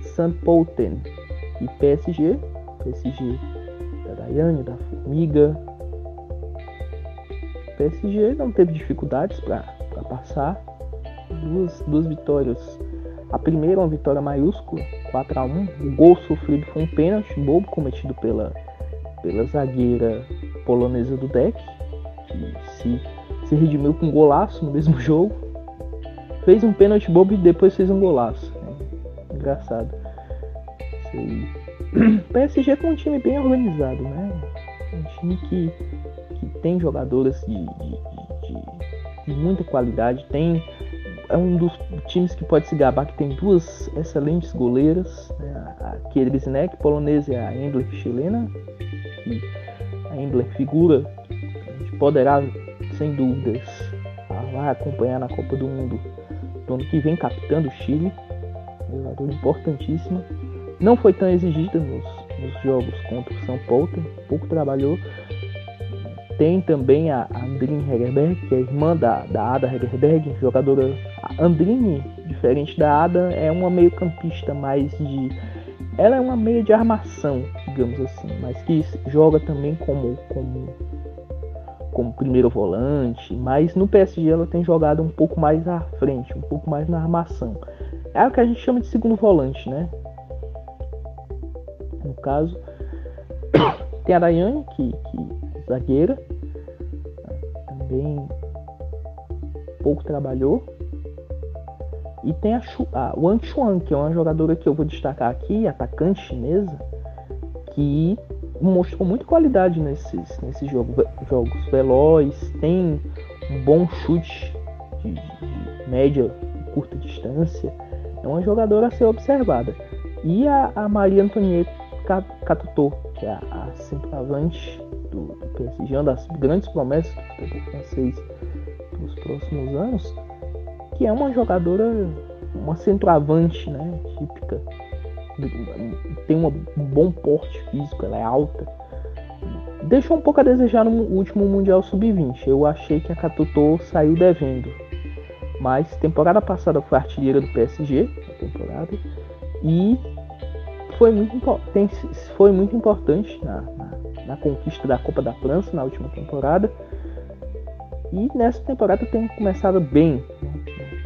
Speaker 3: St. Poulten e PSG. PSG da Daiane, da Formiga. PSG não teve dificuldades para passar. Duas, duas vitórias. A primeira uma vitória maiúscula, 4 a 1 O gol sofrido foi um pênalti bobo cometido pela, pela zagueira polonesa do deck, que se, se redimiu com um golaço no mesmo jogo. Fez um pênalti bobo e depois fez um golaço. É engraçado. PSG é um time bem organizado, né? Um time que, que tem jogadores de, de, de, de muita qualidade, tem é um dos times que pode se gabar que tem duas excelentes goleiras, né? a Kedrisnek, polonesa e a Endler chilena. E a Endler figura, a gente poderá, sem dúvidas, vai acompanhar na Copa do Mundo do ano que vem, capitando o Chile, jogador importantíssimo. Não foi tão exigida nos, nos jogos contra o São Paulo, pouco trabalhou. Tem também a Andrine Hegerberg, que é irmã da, da Ada Hegerberg, jogadora. A Andrine, diferente da Ada, é uma meio-campista mais de. Ela é uma meia de armação, digamos assim, mas que joga também como, como, como primeiro volante. Mas no PSG ela tem jogado um pouco mais à frente, um pouco mais na armação. É o que a gente chama de segundo volante, né? No caso. Tem a Dayane, que, que zagueira, também pouco trabalhou. E tem a, Shu, a Wang Chuan, que é uma jogadora que eu vou destacar aqui, atacante chinesa, que mostrou muita qualidade nesses, nesses jogos, jogos veloz, tem um bom chute de, de média e curta distância. É uma jogadora a ser observada. E a, a Maria Antonieta Catutou, que é a, centroavante do, do PSG, uma das grandes promessas do francês nos próximos anos, que é uma jogadora, uma centroavante, né, típica, tem um bom porte físico, ela é alta. Deixou um pouco a desejar no último Mundial Sub-20. Eu achei que a Catutou saiu devendo. Mas temporada passada foi artilheira do PSG, temporada, e foi muito, tem, foi muito importante na, na, na, conquista da Copa da França na última temporada. E nessa temporada tem começado bem,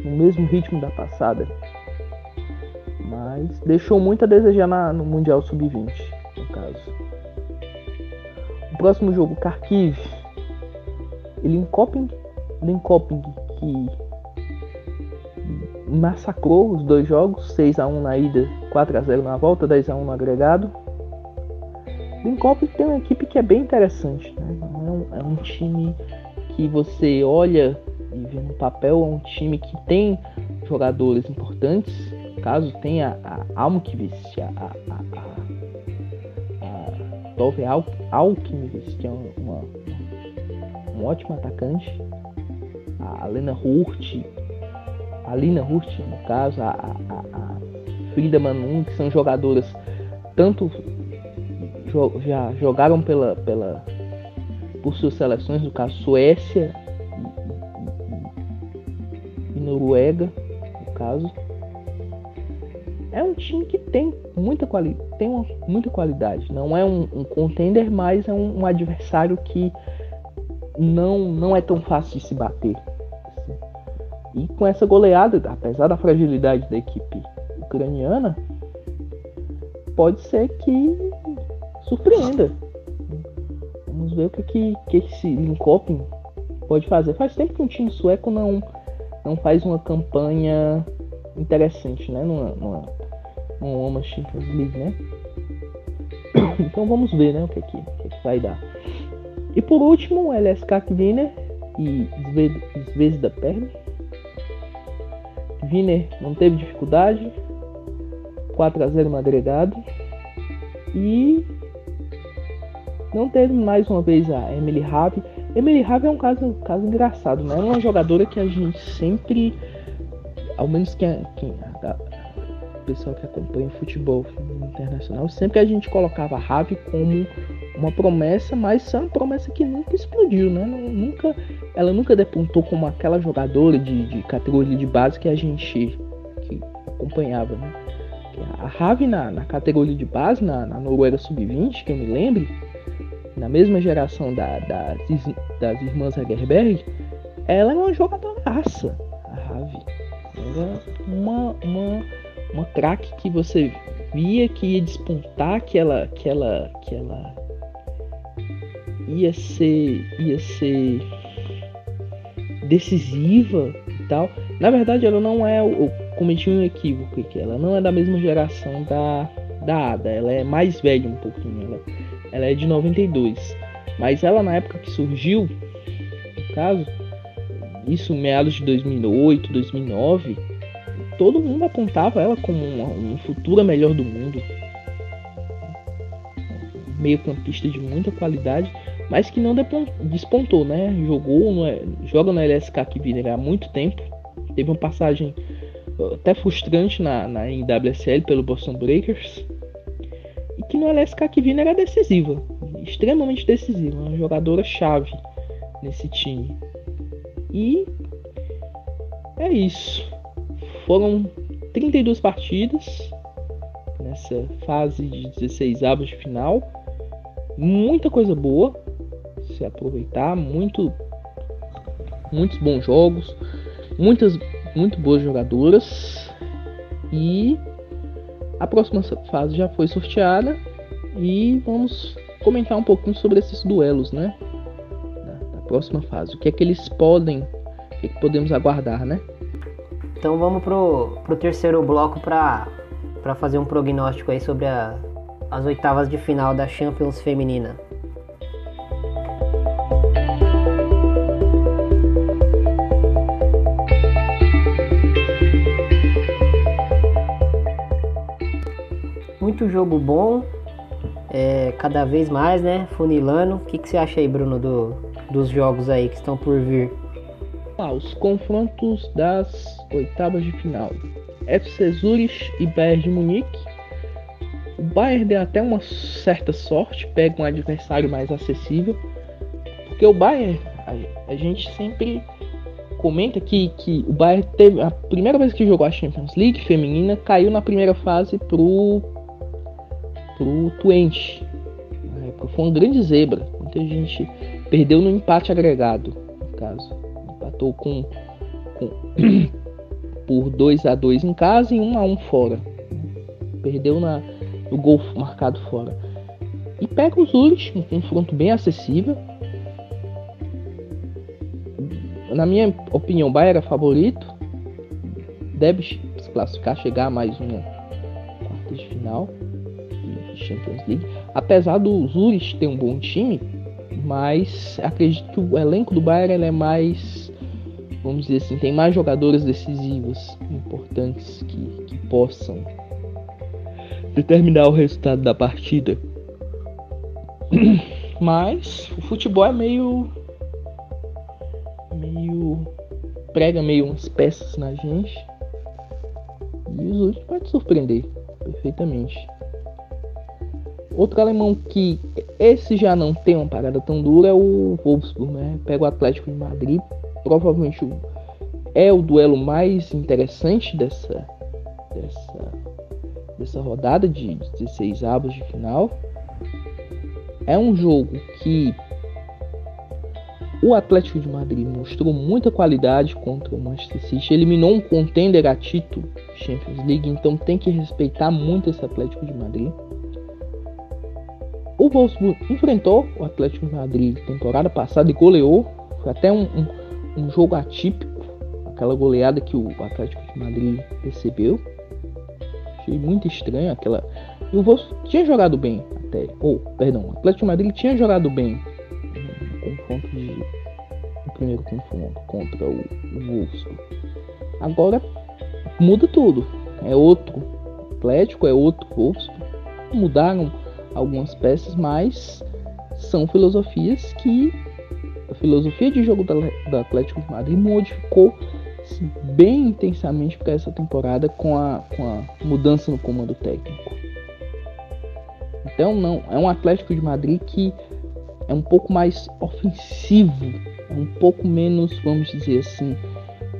Speaker 3: no mesmo ritmo da passada. Mas deixou muito a desejar na, no Mundial Sub-20, no caso. O próximo jogo, Kharkiv. Linkoping, Linkoping que massacrou os dois jogos, 6 a 1 na ida, 4 a 0 na volta, 10 a 1 no agregado. Lincoln tem uma equipe que é bem interessante, né? é, um, é um time que você olha e vê no papel, é um time que tem jogadores importantes. Caso tenha a Almqvist, a, a, a, a Tove Alkmist, que é uma, um ótimo atacante. A Lena Hurt, a Lina Hurt, no caso, a, a, a Frida Manum, que são jogadoras tanto jo já jogaram pela, pela por suas seleções, no caso Suécia e, e, Noruega, no caso. É um time que tem muita qualidade, tem uma, muita qualidade. Não é um, um contender, mas é um, um adversário que não, não é tão fácil de se bater. E com essa goleada, apesar da fragilidade da equipe ucraniana, pode ser que surpreenda. Vamos ver o que, que, que esse Linköping pode fazer. Faz tempo que um time sueco não, não faz uma campanha interessante, né? Numa, numa, numa Champions League, né? Então vamos ver, né? O que, que, que, vai dar. E por último, o LSK Wiener e Zvezda Perm. Wiener não teve dificuldade. 4 a 0 no agregado. E não teve mais uma vez a Emily Ravi. Emily Ravi é um caso, caso engraçado, né? É uma jogadora que a gente sempre, ao menos quem, quem a, pessoal que acompanha o futebol internacional, sempre a gente colocava a Ravi como uma promessa, mas é uma promessa que nunca explodiu, né? Nunca, ela nunca depontou como aquela jogadora de, de categoria de base que a gente que acompanhava, né? A Ravi na, na categoria de base, na, na Noruega Sub-20, que eu me lembro, na mesma geração da, das, das irmãs Hegerberg, ela é uma jogadoraça, a Ravi. Ela é uma, uma, uma craque que você via que ia despontar, que ela, que ela, que ela ia ser, ia ser decisiva e tal. Na verdade, ela não é o cometi um equívoco aqui. Ela não é da mesma geração da da Ada. Ela é mais velha um pouquinho. Ela, ela é de 92. Mas ela na época que surgiu, no caso, isso meados de 2008, 2009, todo mundo apontava ela como uma, uma futura melhor do mundo. Meio campista de muita qualidade mas que não despontou, né? Jogou, no, joga no LSK que há muito tempo. Teve uma passagem uh, até frustrante na, na WSL pelo Boston Breakers. E que no LSK que era decisiva, extremamente decisiva, uma jogadora chave nesse time. E é isso. Foram 32 partidas nessa fase de 16 avos de final. Muita coisa boa se aproveitar, muito muitos bons jogos, muitas muito boas jogadoras e a próxima fase já foi sorteada e vamos comentar um pouquinho sobre esses duelos, né? Da, próxima fase, o que é que eles podem, o que, é que podemos aguardar, né?
Speaker 1: Então vamos pro, pro terceiro bloco para para fazer um prognóstico aí sobre a, as oitavas de final da Champions Feminina. muito jogo bom, é, cada vez mais, né? Funilando. O que, que você acha aí, Bruno, do, dos jogos aí que estão por vir?
Speaker 3: Ah, os confrontos das oitavas de final. FC Zurich e Bayern de Munique. O Bayern deu até uma certa sorte, pega um adversário mais acessível. Porque o Bayern, a, a gente sempre comenta que, que o Bayern teve a primeira vez que jogou a Champions League feminina, caiu na primeira fase pro pro Twente. Foi uma grande zebra. Muita gente perdeu no empate agregado, no caso. Empatou com, com por 2 a 2 em casa e 1 a 1 fora. Perdeu na, no gol marcado fora. E pega os Zurich, um confronto bem acessível. Na minha opinião, o Bayern era favorito. Deve se classificar, chegar a mais uma quarta de final. Champions League. Apesar do Zurich ter um bom time, mas acredito que o elenco do Bayern é mais, vamos dizer assim, tem mais jogadores decisivos, importantes que, que possam determinar o resultado da partida. Mas o futebol é meio meio prega meio umas peças na gente. E o Zurich pode surpreender perfeitamente. Outro alemão que esse já não tem uma parada tão dura é o Wolfsburg, né? Pega o Atlético de Madrid, provavelmente é o duelo mais interessante dessa dessa dessa rodada de 16 avos de final. É um jogo que o Atlético de Madrid mostrou muita qualidade contra o Manchester City, eliminou um contender a título Champions League, então tem que respeitar muito esse Atlético de Madrid. O Wolfsburg enfrentou o Atlético de Madrid temporada passada e goleou. Foi até um, um, um jogo atípico, aquela goleada que o Atlético de Madrid recebeu. Achei muito estranho aquela. E o Wolfsburg tinha jogado bem até. Ou, oh, perdão, o Atlético de Madrid tinha jogado bem no confronto de. No primeiro confronto contra o, o. Agora muda tudo. É outro Atlético, é outro Wolfsburg. Mudaram algumas peças, mas são filosofias que filosofia de jogo do Atlético de Madrid modificou bem intensamente para essa temporada com a, com a mudança no comando técnico. Então não é um Atlético de Madrid que é um pouco mais ofensivo, um pouco menos, vamos dizer assim,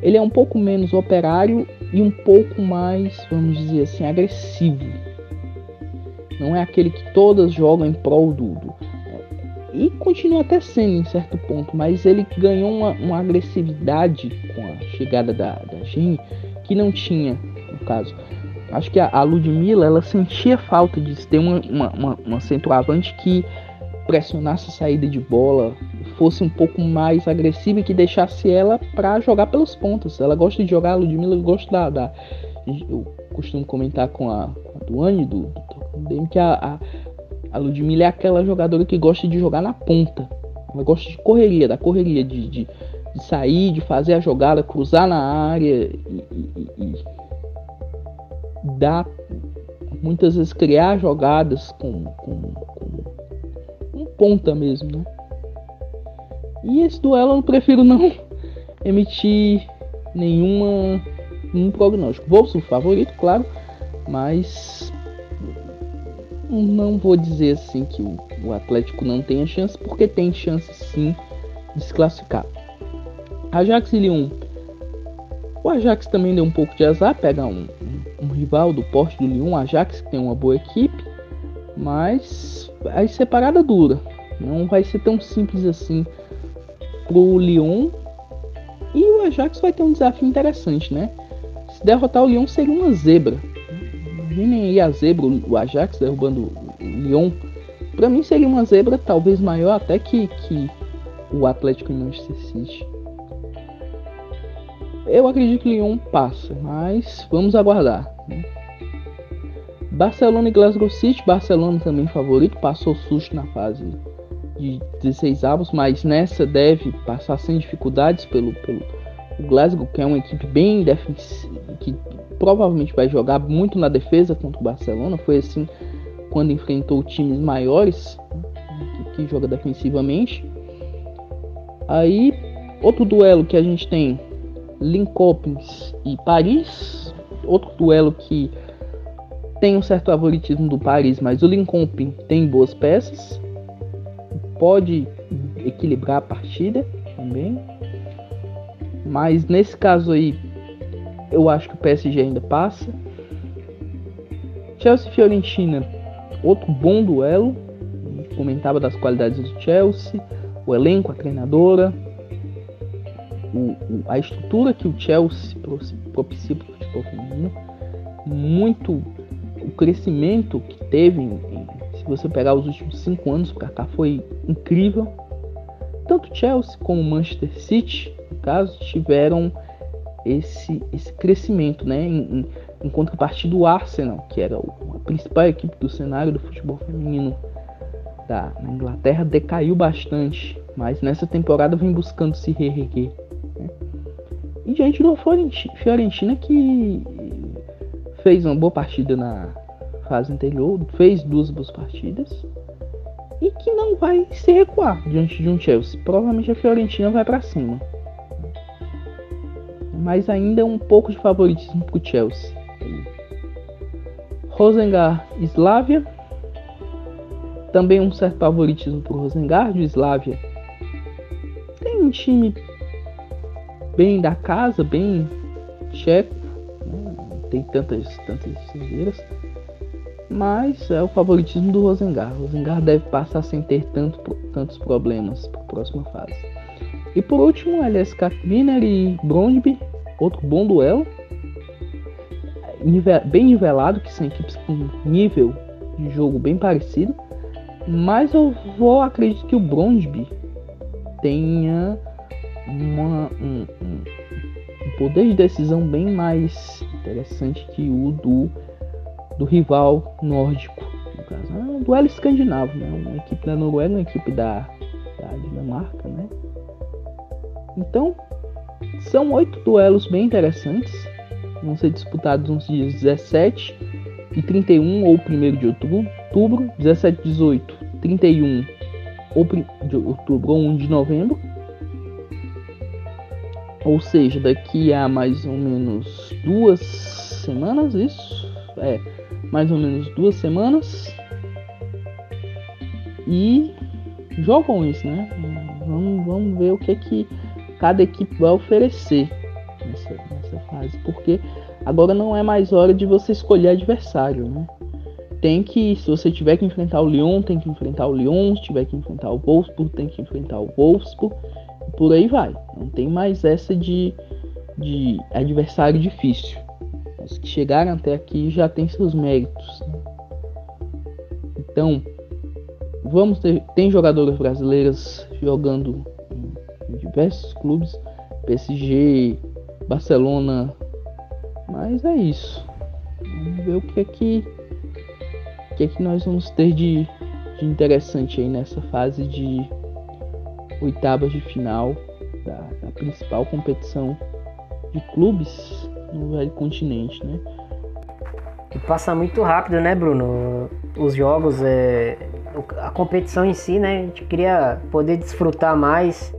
Speaker 3: ele é um pouco menos operário e um pouco mais, vamos dizer assim, agressivo não é aquele que todas jogam em prol do, do e continua até sendo em certo ponto, mas ele ganhou uma, uma agressividade com a chegada da, da Gene que não tinha, no caso. Acho que a, a Ludmilla ela sentia falta de ter uma, uma, uma, uma centroavante que pressionasse a saída de bola, fosse um pouco mais agressiva e que deixasse ela para jogar pelos pontos. Ela gosta de jogar, a Ludmilla gosta da, da. Eu costumo comentar com a, com a Duane do, do bem que a, a, a Ludmilla é aquela jogadora que gosta de jogar na ponta. Ela gosta de correria, da correria, de, de, de sair, de fazer a jogada, cruzar na área e, e, e dar, muitas vezes criar jogadas com, com, com um ponta mesmo, né? E esse duelo eu prefiro não emitir nenhuma nenhum prognóstico. Vou ser favorito, claro, mas não vou dizer assim que o, Atlético não tenha chance, porque tem chance sim de se classificar. Ajax e Lyon. O Ajax também deu um pouco de azar, pega um, um, um rival do porte do Lyon, o Ajax que tem uma boa equipe, mas vai ser parada dura. Não vai ser tão simples assim pro Lyon. E o Ajax vai ter um desafio interessante, né? Se derrotar o Lyon seria uma zebra Imaginem aí a zebra, o Ajax derrubando o Lyon. Para mim seria uma zebra talvez maior até que, que o Atlético e Manchester City. Eu acredito que Lyon passa, mas vamos aguardar. Né? Barcelona e Glasgow City. Barcelona também favorito, passou susto na fase de 16 avos, mas nessa deve passar sem dificuldades pelo, pelo Glasgow, que é uma equipe bem defensiva, que provavelmente vai jogar muito na defesa contra o Barcelona. Foi assim quando enfrentou times maiores que, que joga defensivamente. Aí outro duelo que a gente tem Linköping e Paris. Outro duelo que tem um certo favoritismo do Paris, mas o Linköping tem boas peças. Pode equilibrar a partida também. Mas nesse caso aí, eu acho que o PSG ainda passa. Chelsea Fiorentina, outro bom duelo. Comentava das qualidades do Chelsea, o elenco, a treinadora, o, o, a estrutura que o Chelsea propicia para o futebol feminino, muito o crescimento que teve, em, se você pegar os últimos cinco anos para cá, foi incrível. Tanto Chelsea como Manchester City, no caso, tiveram esse, esse crescimento, né? Em, em, contrapartida do Arsenal, que era a principal equipe do cenário do futebol feminino da Inglaterra, decaiu bastante, mas nessa temporada vem buscando se reerguer. Né? E diante do Fiorentina que fez uma boa partida na fase anterior, fez duas boas partidas e que não vai se recuar diante de um Chelsea. Provavelmente a Fiorentina vai para cima mas ainda um pouco de favoritismo para o Chelsea. Rosengar Slavia. Também um certo favoritismo para o Rosengar de Slavia. Tem um time bem da casa, bem checo. Né? Não tem tantas, tantas estrangeiras. Mas é o favoritismo do Rosengar. O Rosengar deve passar sem ter tanto, tantos problemas para a próxima fase. E por último, LSK Wiener e Brondby, outro bom duelo. Bem nivelado, que são equipes com nível de jogo bem parecido. Mas eu vou acredito que o Brondby tenha uma, um, um, um, poder de decisão bem mais interessante que o do, do rival nórdico. No caso, é um duelo escandinavo, né? Uma equipe da Noruega, uma equipe da, da Dinamarca, né? Então, são oito duelos bem interessantes. Vão ser disputados nos dias 17 e 31 ou 1 de outubro, 17 18, 31 ou de outubro ou 1 de novembro. Ou seja, daqui a mais ou menos duas semanas, isso? É, mais ou menos duas semanas. E jogam isso, né? Vamos, vamos ver o que é que cada equipe vai oferecer nessa, nessa fase, porque agora não é mais hora de você escolher adversário, né? Tem que, se você tiver que enfrentar o Lyon, tem que enfrentar o Lyon, se tiver que enfrentar o Wolfsburg, tem que enfrentar o Wolfsburg, por aí vai. Não tem mais essa de, de adversário difícil. Os que chegaram até aqui já têm seus méritos. Né? Então, vamos ter, tem jogadoras brasileiras jogando diversos clubes, PSG, Barcelona, mas é isso. Vamos ver o que é que, o que, é que nós vamos ter de, de interessante aí nessa fase de oitavas de final da, da principal competição de clubes no velho continente, né?
Speaker 1: E passa muito rápido, né, Bruno? Os jogos, é... a competição em si, né? A gente queria poder desfrutar mais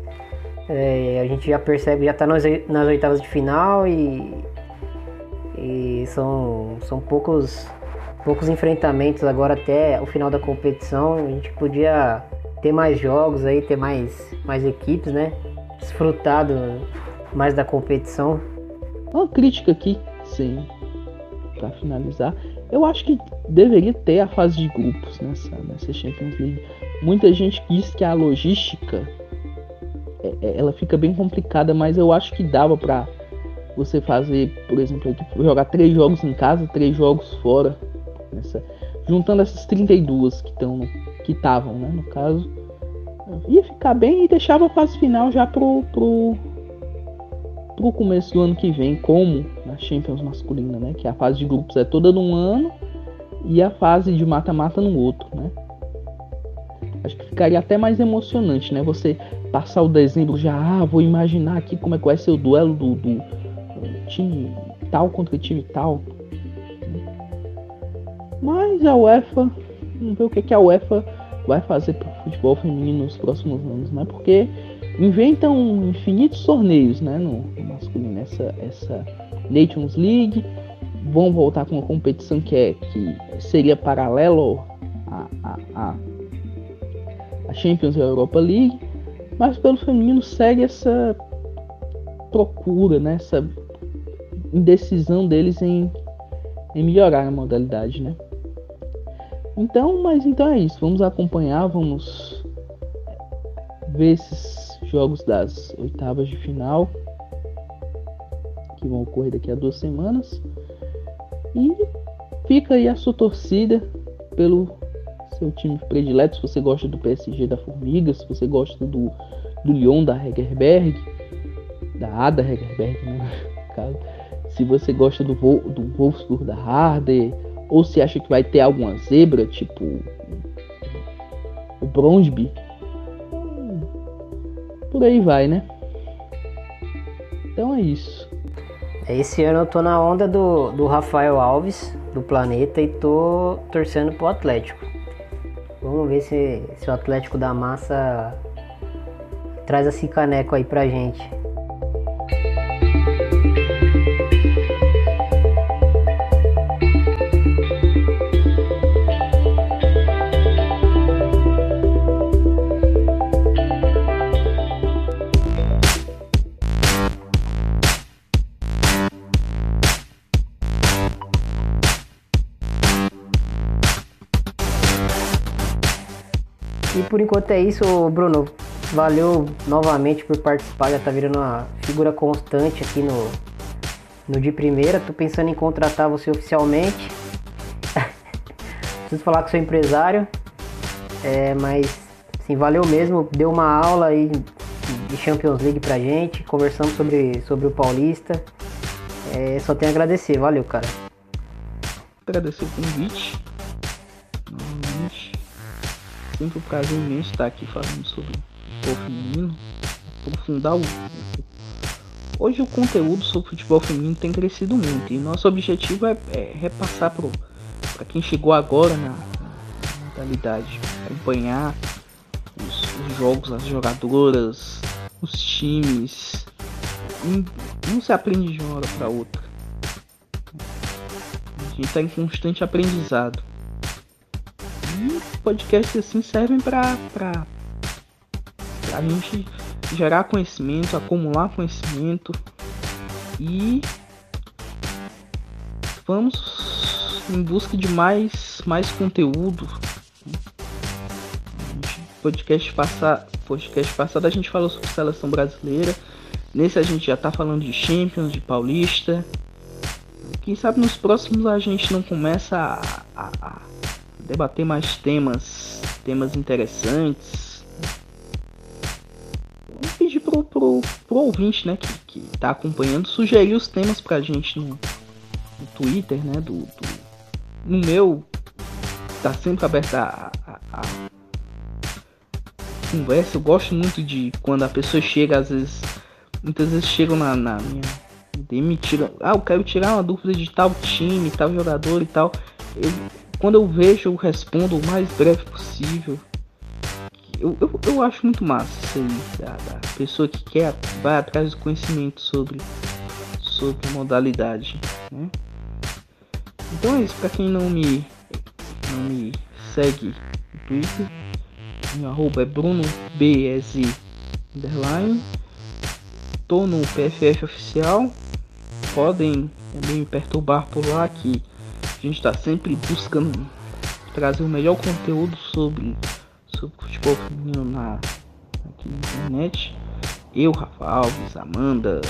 Speaker 1: é, a gente já percebe, já está nas, nas oitavas de final e, e são, são poucos, poucos enfrentamentos agora até o final da competição. A gente podia ter mais jogos aí, ter mais, mais equipes, né? Desfrutado mais da competição.
Speaker 3: Uma crítica aqui, sim, para finalizar. Eu acho que deveria ter a fase de grupos nessa, nessa Champions League. Muita gente diz que a logística é, é, ela fica bem complicada, mas eu acho que dava para você fazer, por exemplo, jogar três jogos em casa, três jogos fora, nessa, juntando essas 32 que estão que estavam, né, no caso, ia ficar bem e deixava a fase final já pro, pro pro começo do ano que vem, como na Champions masculina, né, que a fase de grupos é toda num ano e a fase de mata-mata no outro, né? Acho que ficaria até mais emocionante, né? Você passar o dezembro já, ah, vou imaginar aqui como é que vai ser o duelo do, do time tal contra time tal. Mas a UEFA, vamos ver o que, que a UEFA vai fazer para o futebol feminino nos próximos anos, né? Porque inventam infinitos torneios, né? No, no masculino, essa, essa Nations League, vão voltar com uma competição que, é, que seria paralelo a, a, a, a Champions e a Europa League mas pelo feminino segue essa procura, né? essa indecisão deles em, em melhorar a modalidade, né? Então, mas então é isso. Vamos acompanhar, vamos ver esses jogos das oitavas de final que vão ocorrer daqui a duas semanas. E fica aí a sua torcida pelo seu time predileto, se você gosta do PSG da Formiga, se você gosta do, do Lyon da Hegerberg, da Ada Hegerberg, né? Se você gosta do, do Wolfsburg da Harder, ou se acha que vai ter alguma zebra, tipo o Brondby, por aí vai, né? Então é isso.
Speaker 1: Esse ano eu tô na onda do, do Rafael Alves, do Planeta, e tô torcendo pro Atlético. Vamos ver se, se o Atlético da Massa traz esse caneco aí pra gente. Por enquanto é isso, Bruno. valeu novamente por participar, já tá virando uma figura constante aqui no, no de primeira. Tô pensando em contratar você oficialmente. Preciso falar com seu empresário. É, mas assim, valeu mesmo, deu uma aula aí de Champions League pra gente, conversamos sobre, sobre o Paulista. É, só tenho a agradecer, valeu cara.
Speaker 3: Agradecer o convite. Sempre um prazer imenso estar aqui falando sobre o futebol feminino. Aprofundar o. Hoje o conteúdo sobre futebol feminino tem crescido muito e nosso objetivo é, é repassar para quem chegou agora na, na modalidade, acompanhar os, os jogos, as jogadoras, os times. Não se aprende de uma hora para outra. A gente está em constante aprendizado. Podcasts assim servem para a gente gerar conhecimento, acumular conhecimento e vamos em busca de mais, mais conteúdo. Podcast passar, podcast passado a gente falou sobre seleção brasileira. Nesse a gente já tá falando de Champions, de Paulista. Quem sabe nos próximos a gente não começa a, a debater mais temas, temas interessantes. Vou pedir pro, pro, pro ouvinte, né, que, que tá acompanhando, sugerir os temas pra gente no, no Twitter, né, do, do, no meu tá sempre aberto a, a, a conversa. Eu gosto muito de quando a pessoa chega, às vezes, muitas vezes chegam na, na minha DM tira, ah, eu quero tirar uma dúvida de tal time, tal jogador e tal. Eu, quando eu vejo, eu respondo o mais breve possível. Eu, eu, eu acho muito massa isso aí, da, pessoa que quer, vai atrás do conhecimento sobre, sobre modalidade, né? Então é isso, pra quem não me, não me segue no Twitter, meu arroba é Bruno BS underline. Tô no PFF oficial. Podem também me perturbar por lá que a gente está sempre buscando trazer o melhor conteúdo sobre, sobre futebol feminino na, aqui na internet. Eu, Rafa Alves, Amanda,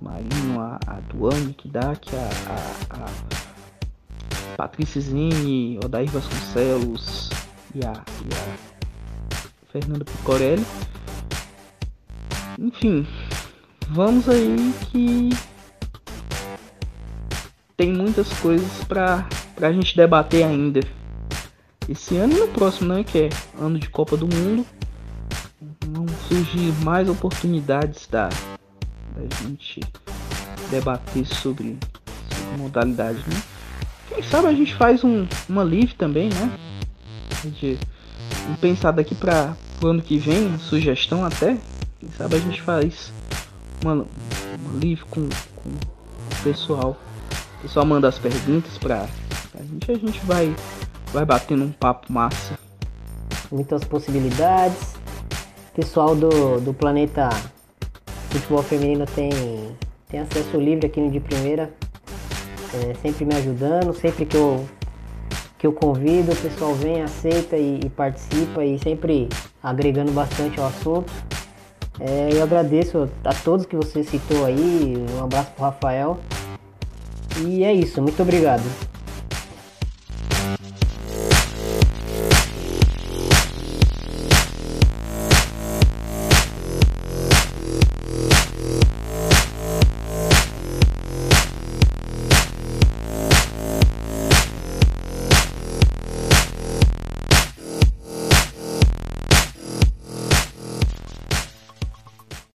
Speaker 3: Marinho, a, a Duane Kidak, a, a, a Patrícia Zene, Odair Vasconcelos e a, e a Fernando Picorelli. Enfim, vamos aí que muitas coisas para a gente debater ainda. Esse ano e no próximo, né? Que é ano de Copa do Mundo. Vão surgir mais oportunidades da, da gente debater sobre, sobre modalidade, né? Quem sabe a gente faz um, uma live também, né? De, pensar daqui para o ano que vem, sugestão até, quem sabe a gente faz uma, uma live com, com o pessoal. O pessoal manda as perguntas pra, pra gente a gente vai, vai batendo um papo massa.
Speaker 1: Muitas possibilidades. Pessoal do, do planeta futebol feminino tem, tem acesso livre aqui no de primeira. É, sempre me ajudando, sempre que eu que eu convido, o pessoal vem, aceita e, e participa e sempre agregando bastante ao assunto. É, eu agradeço a todos que você citou aí, um abraço pro Rafael. E é isso, muito obrigado.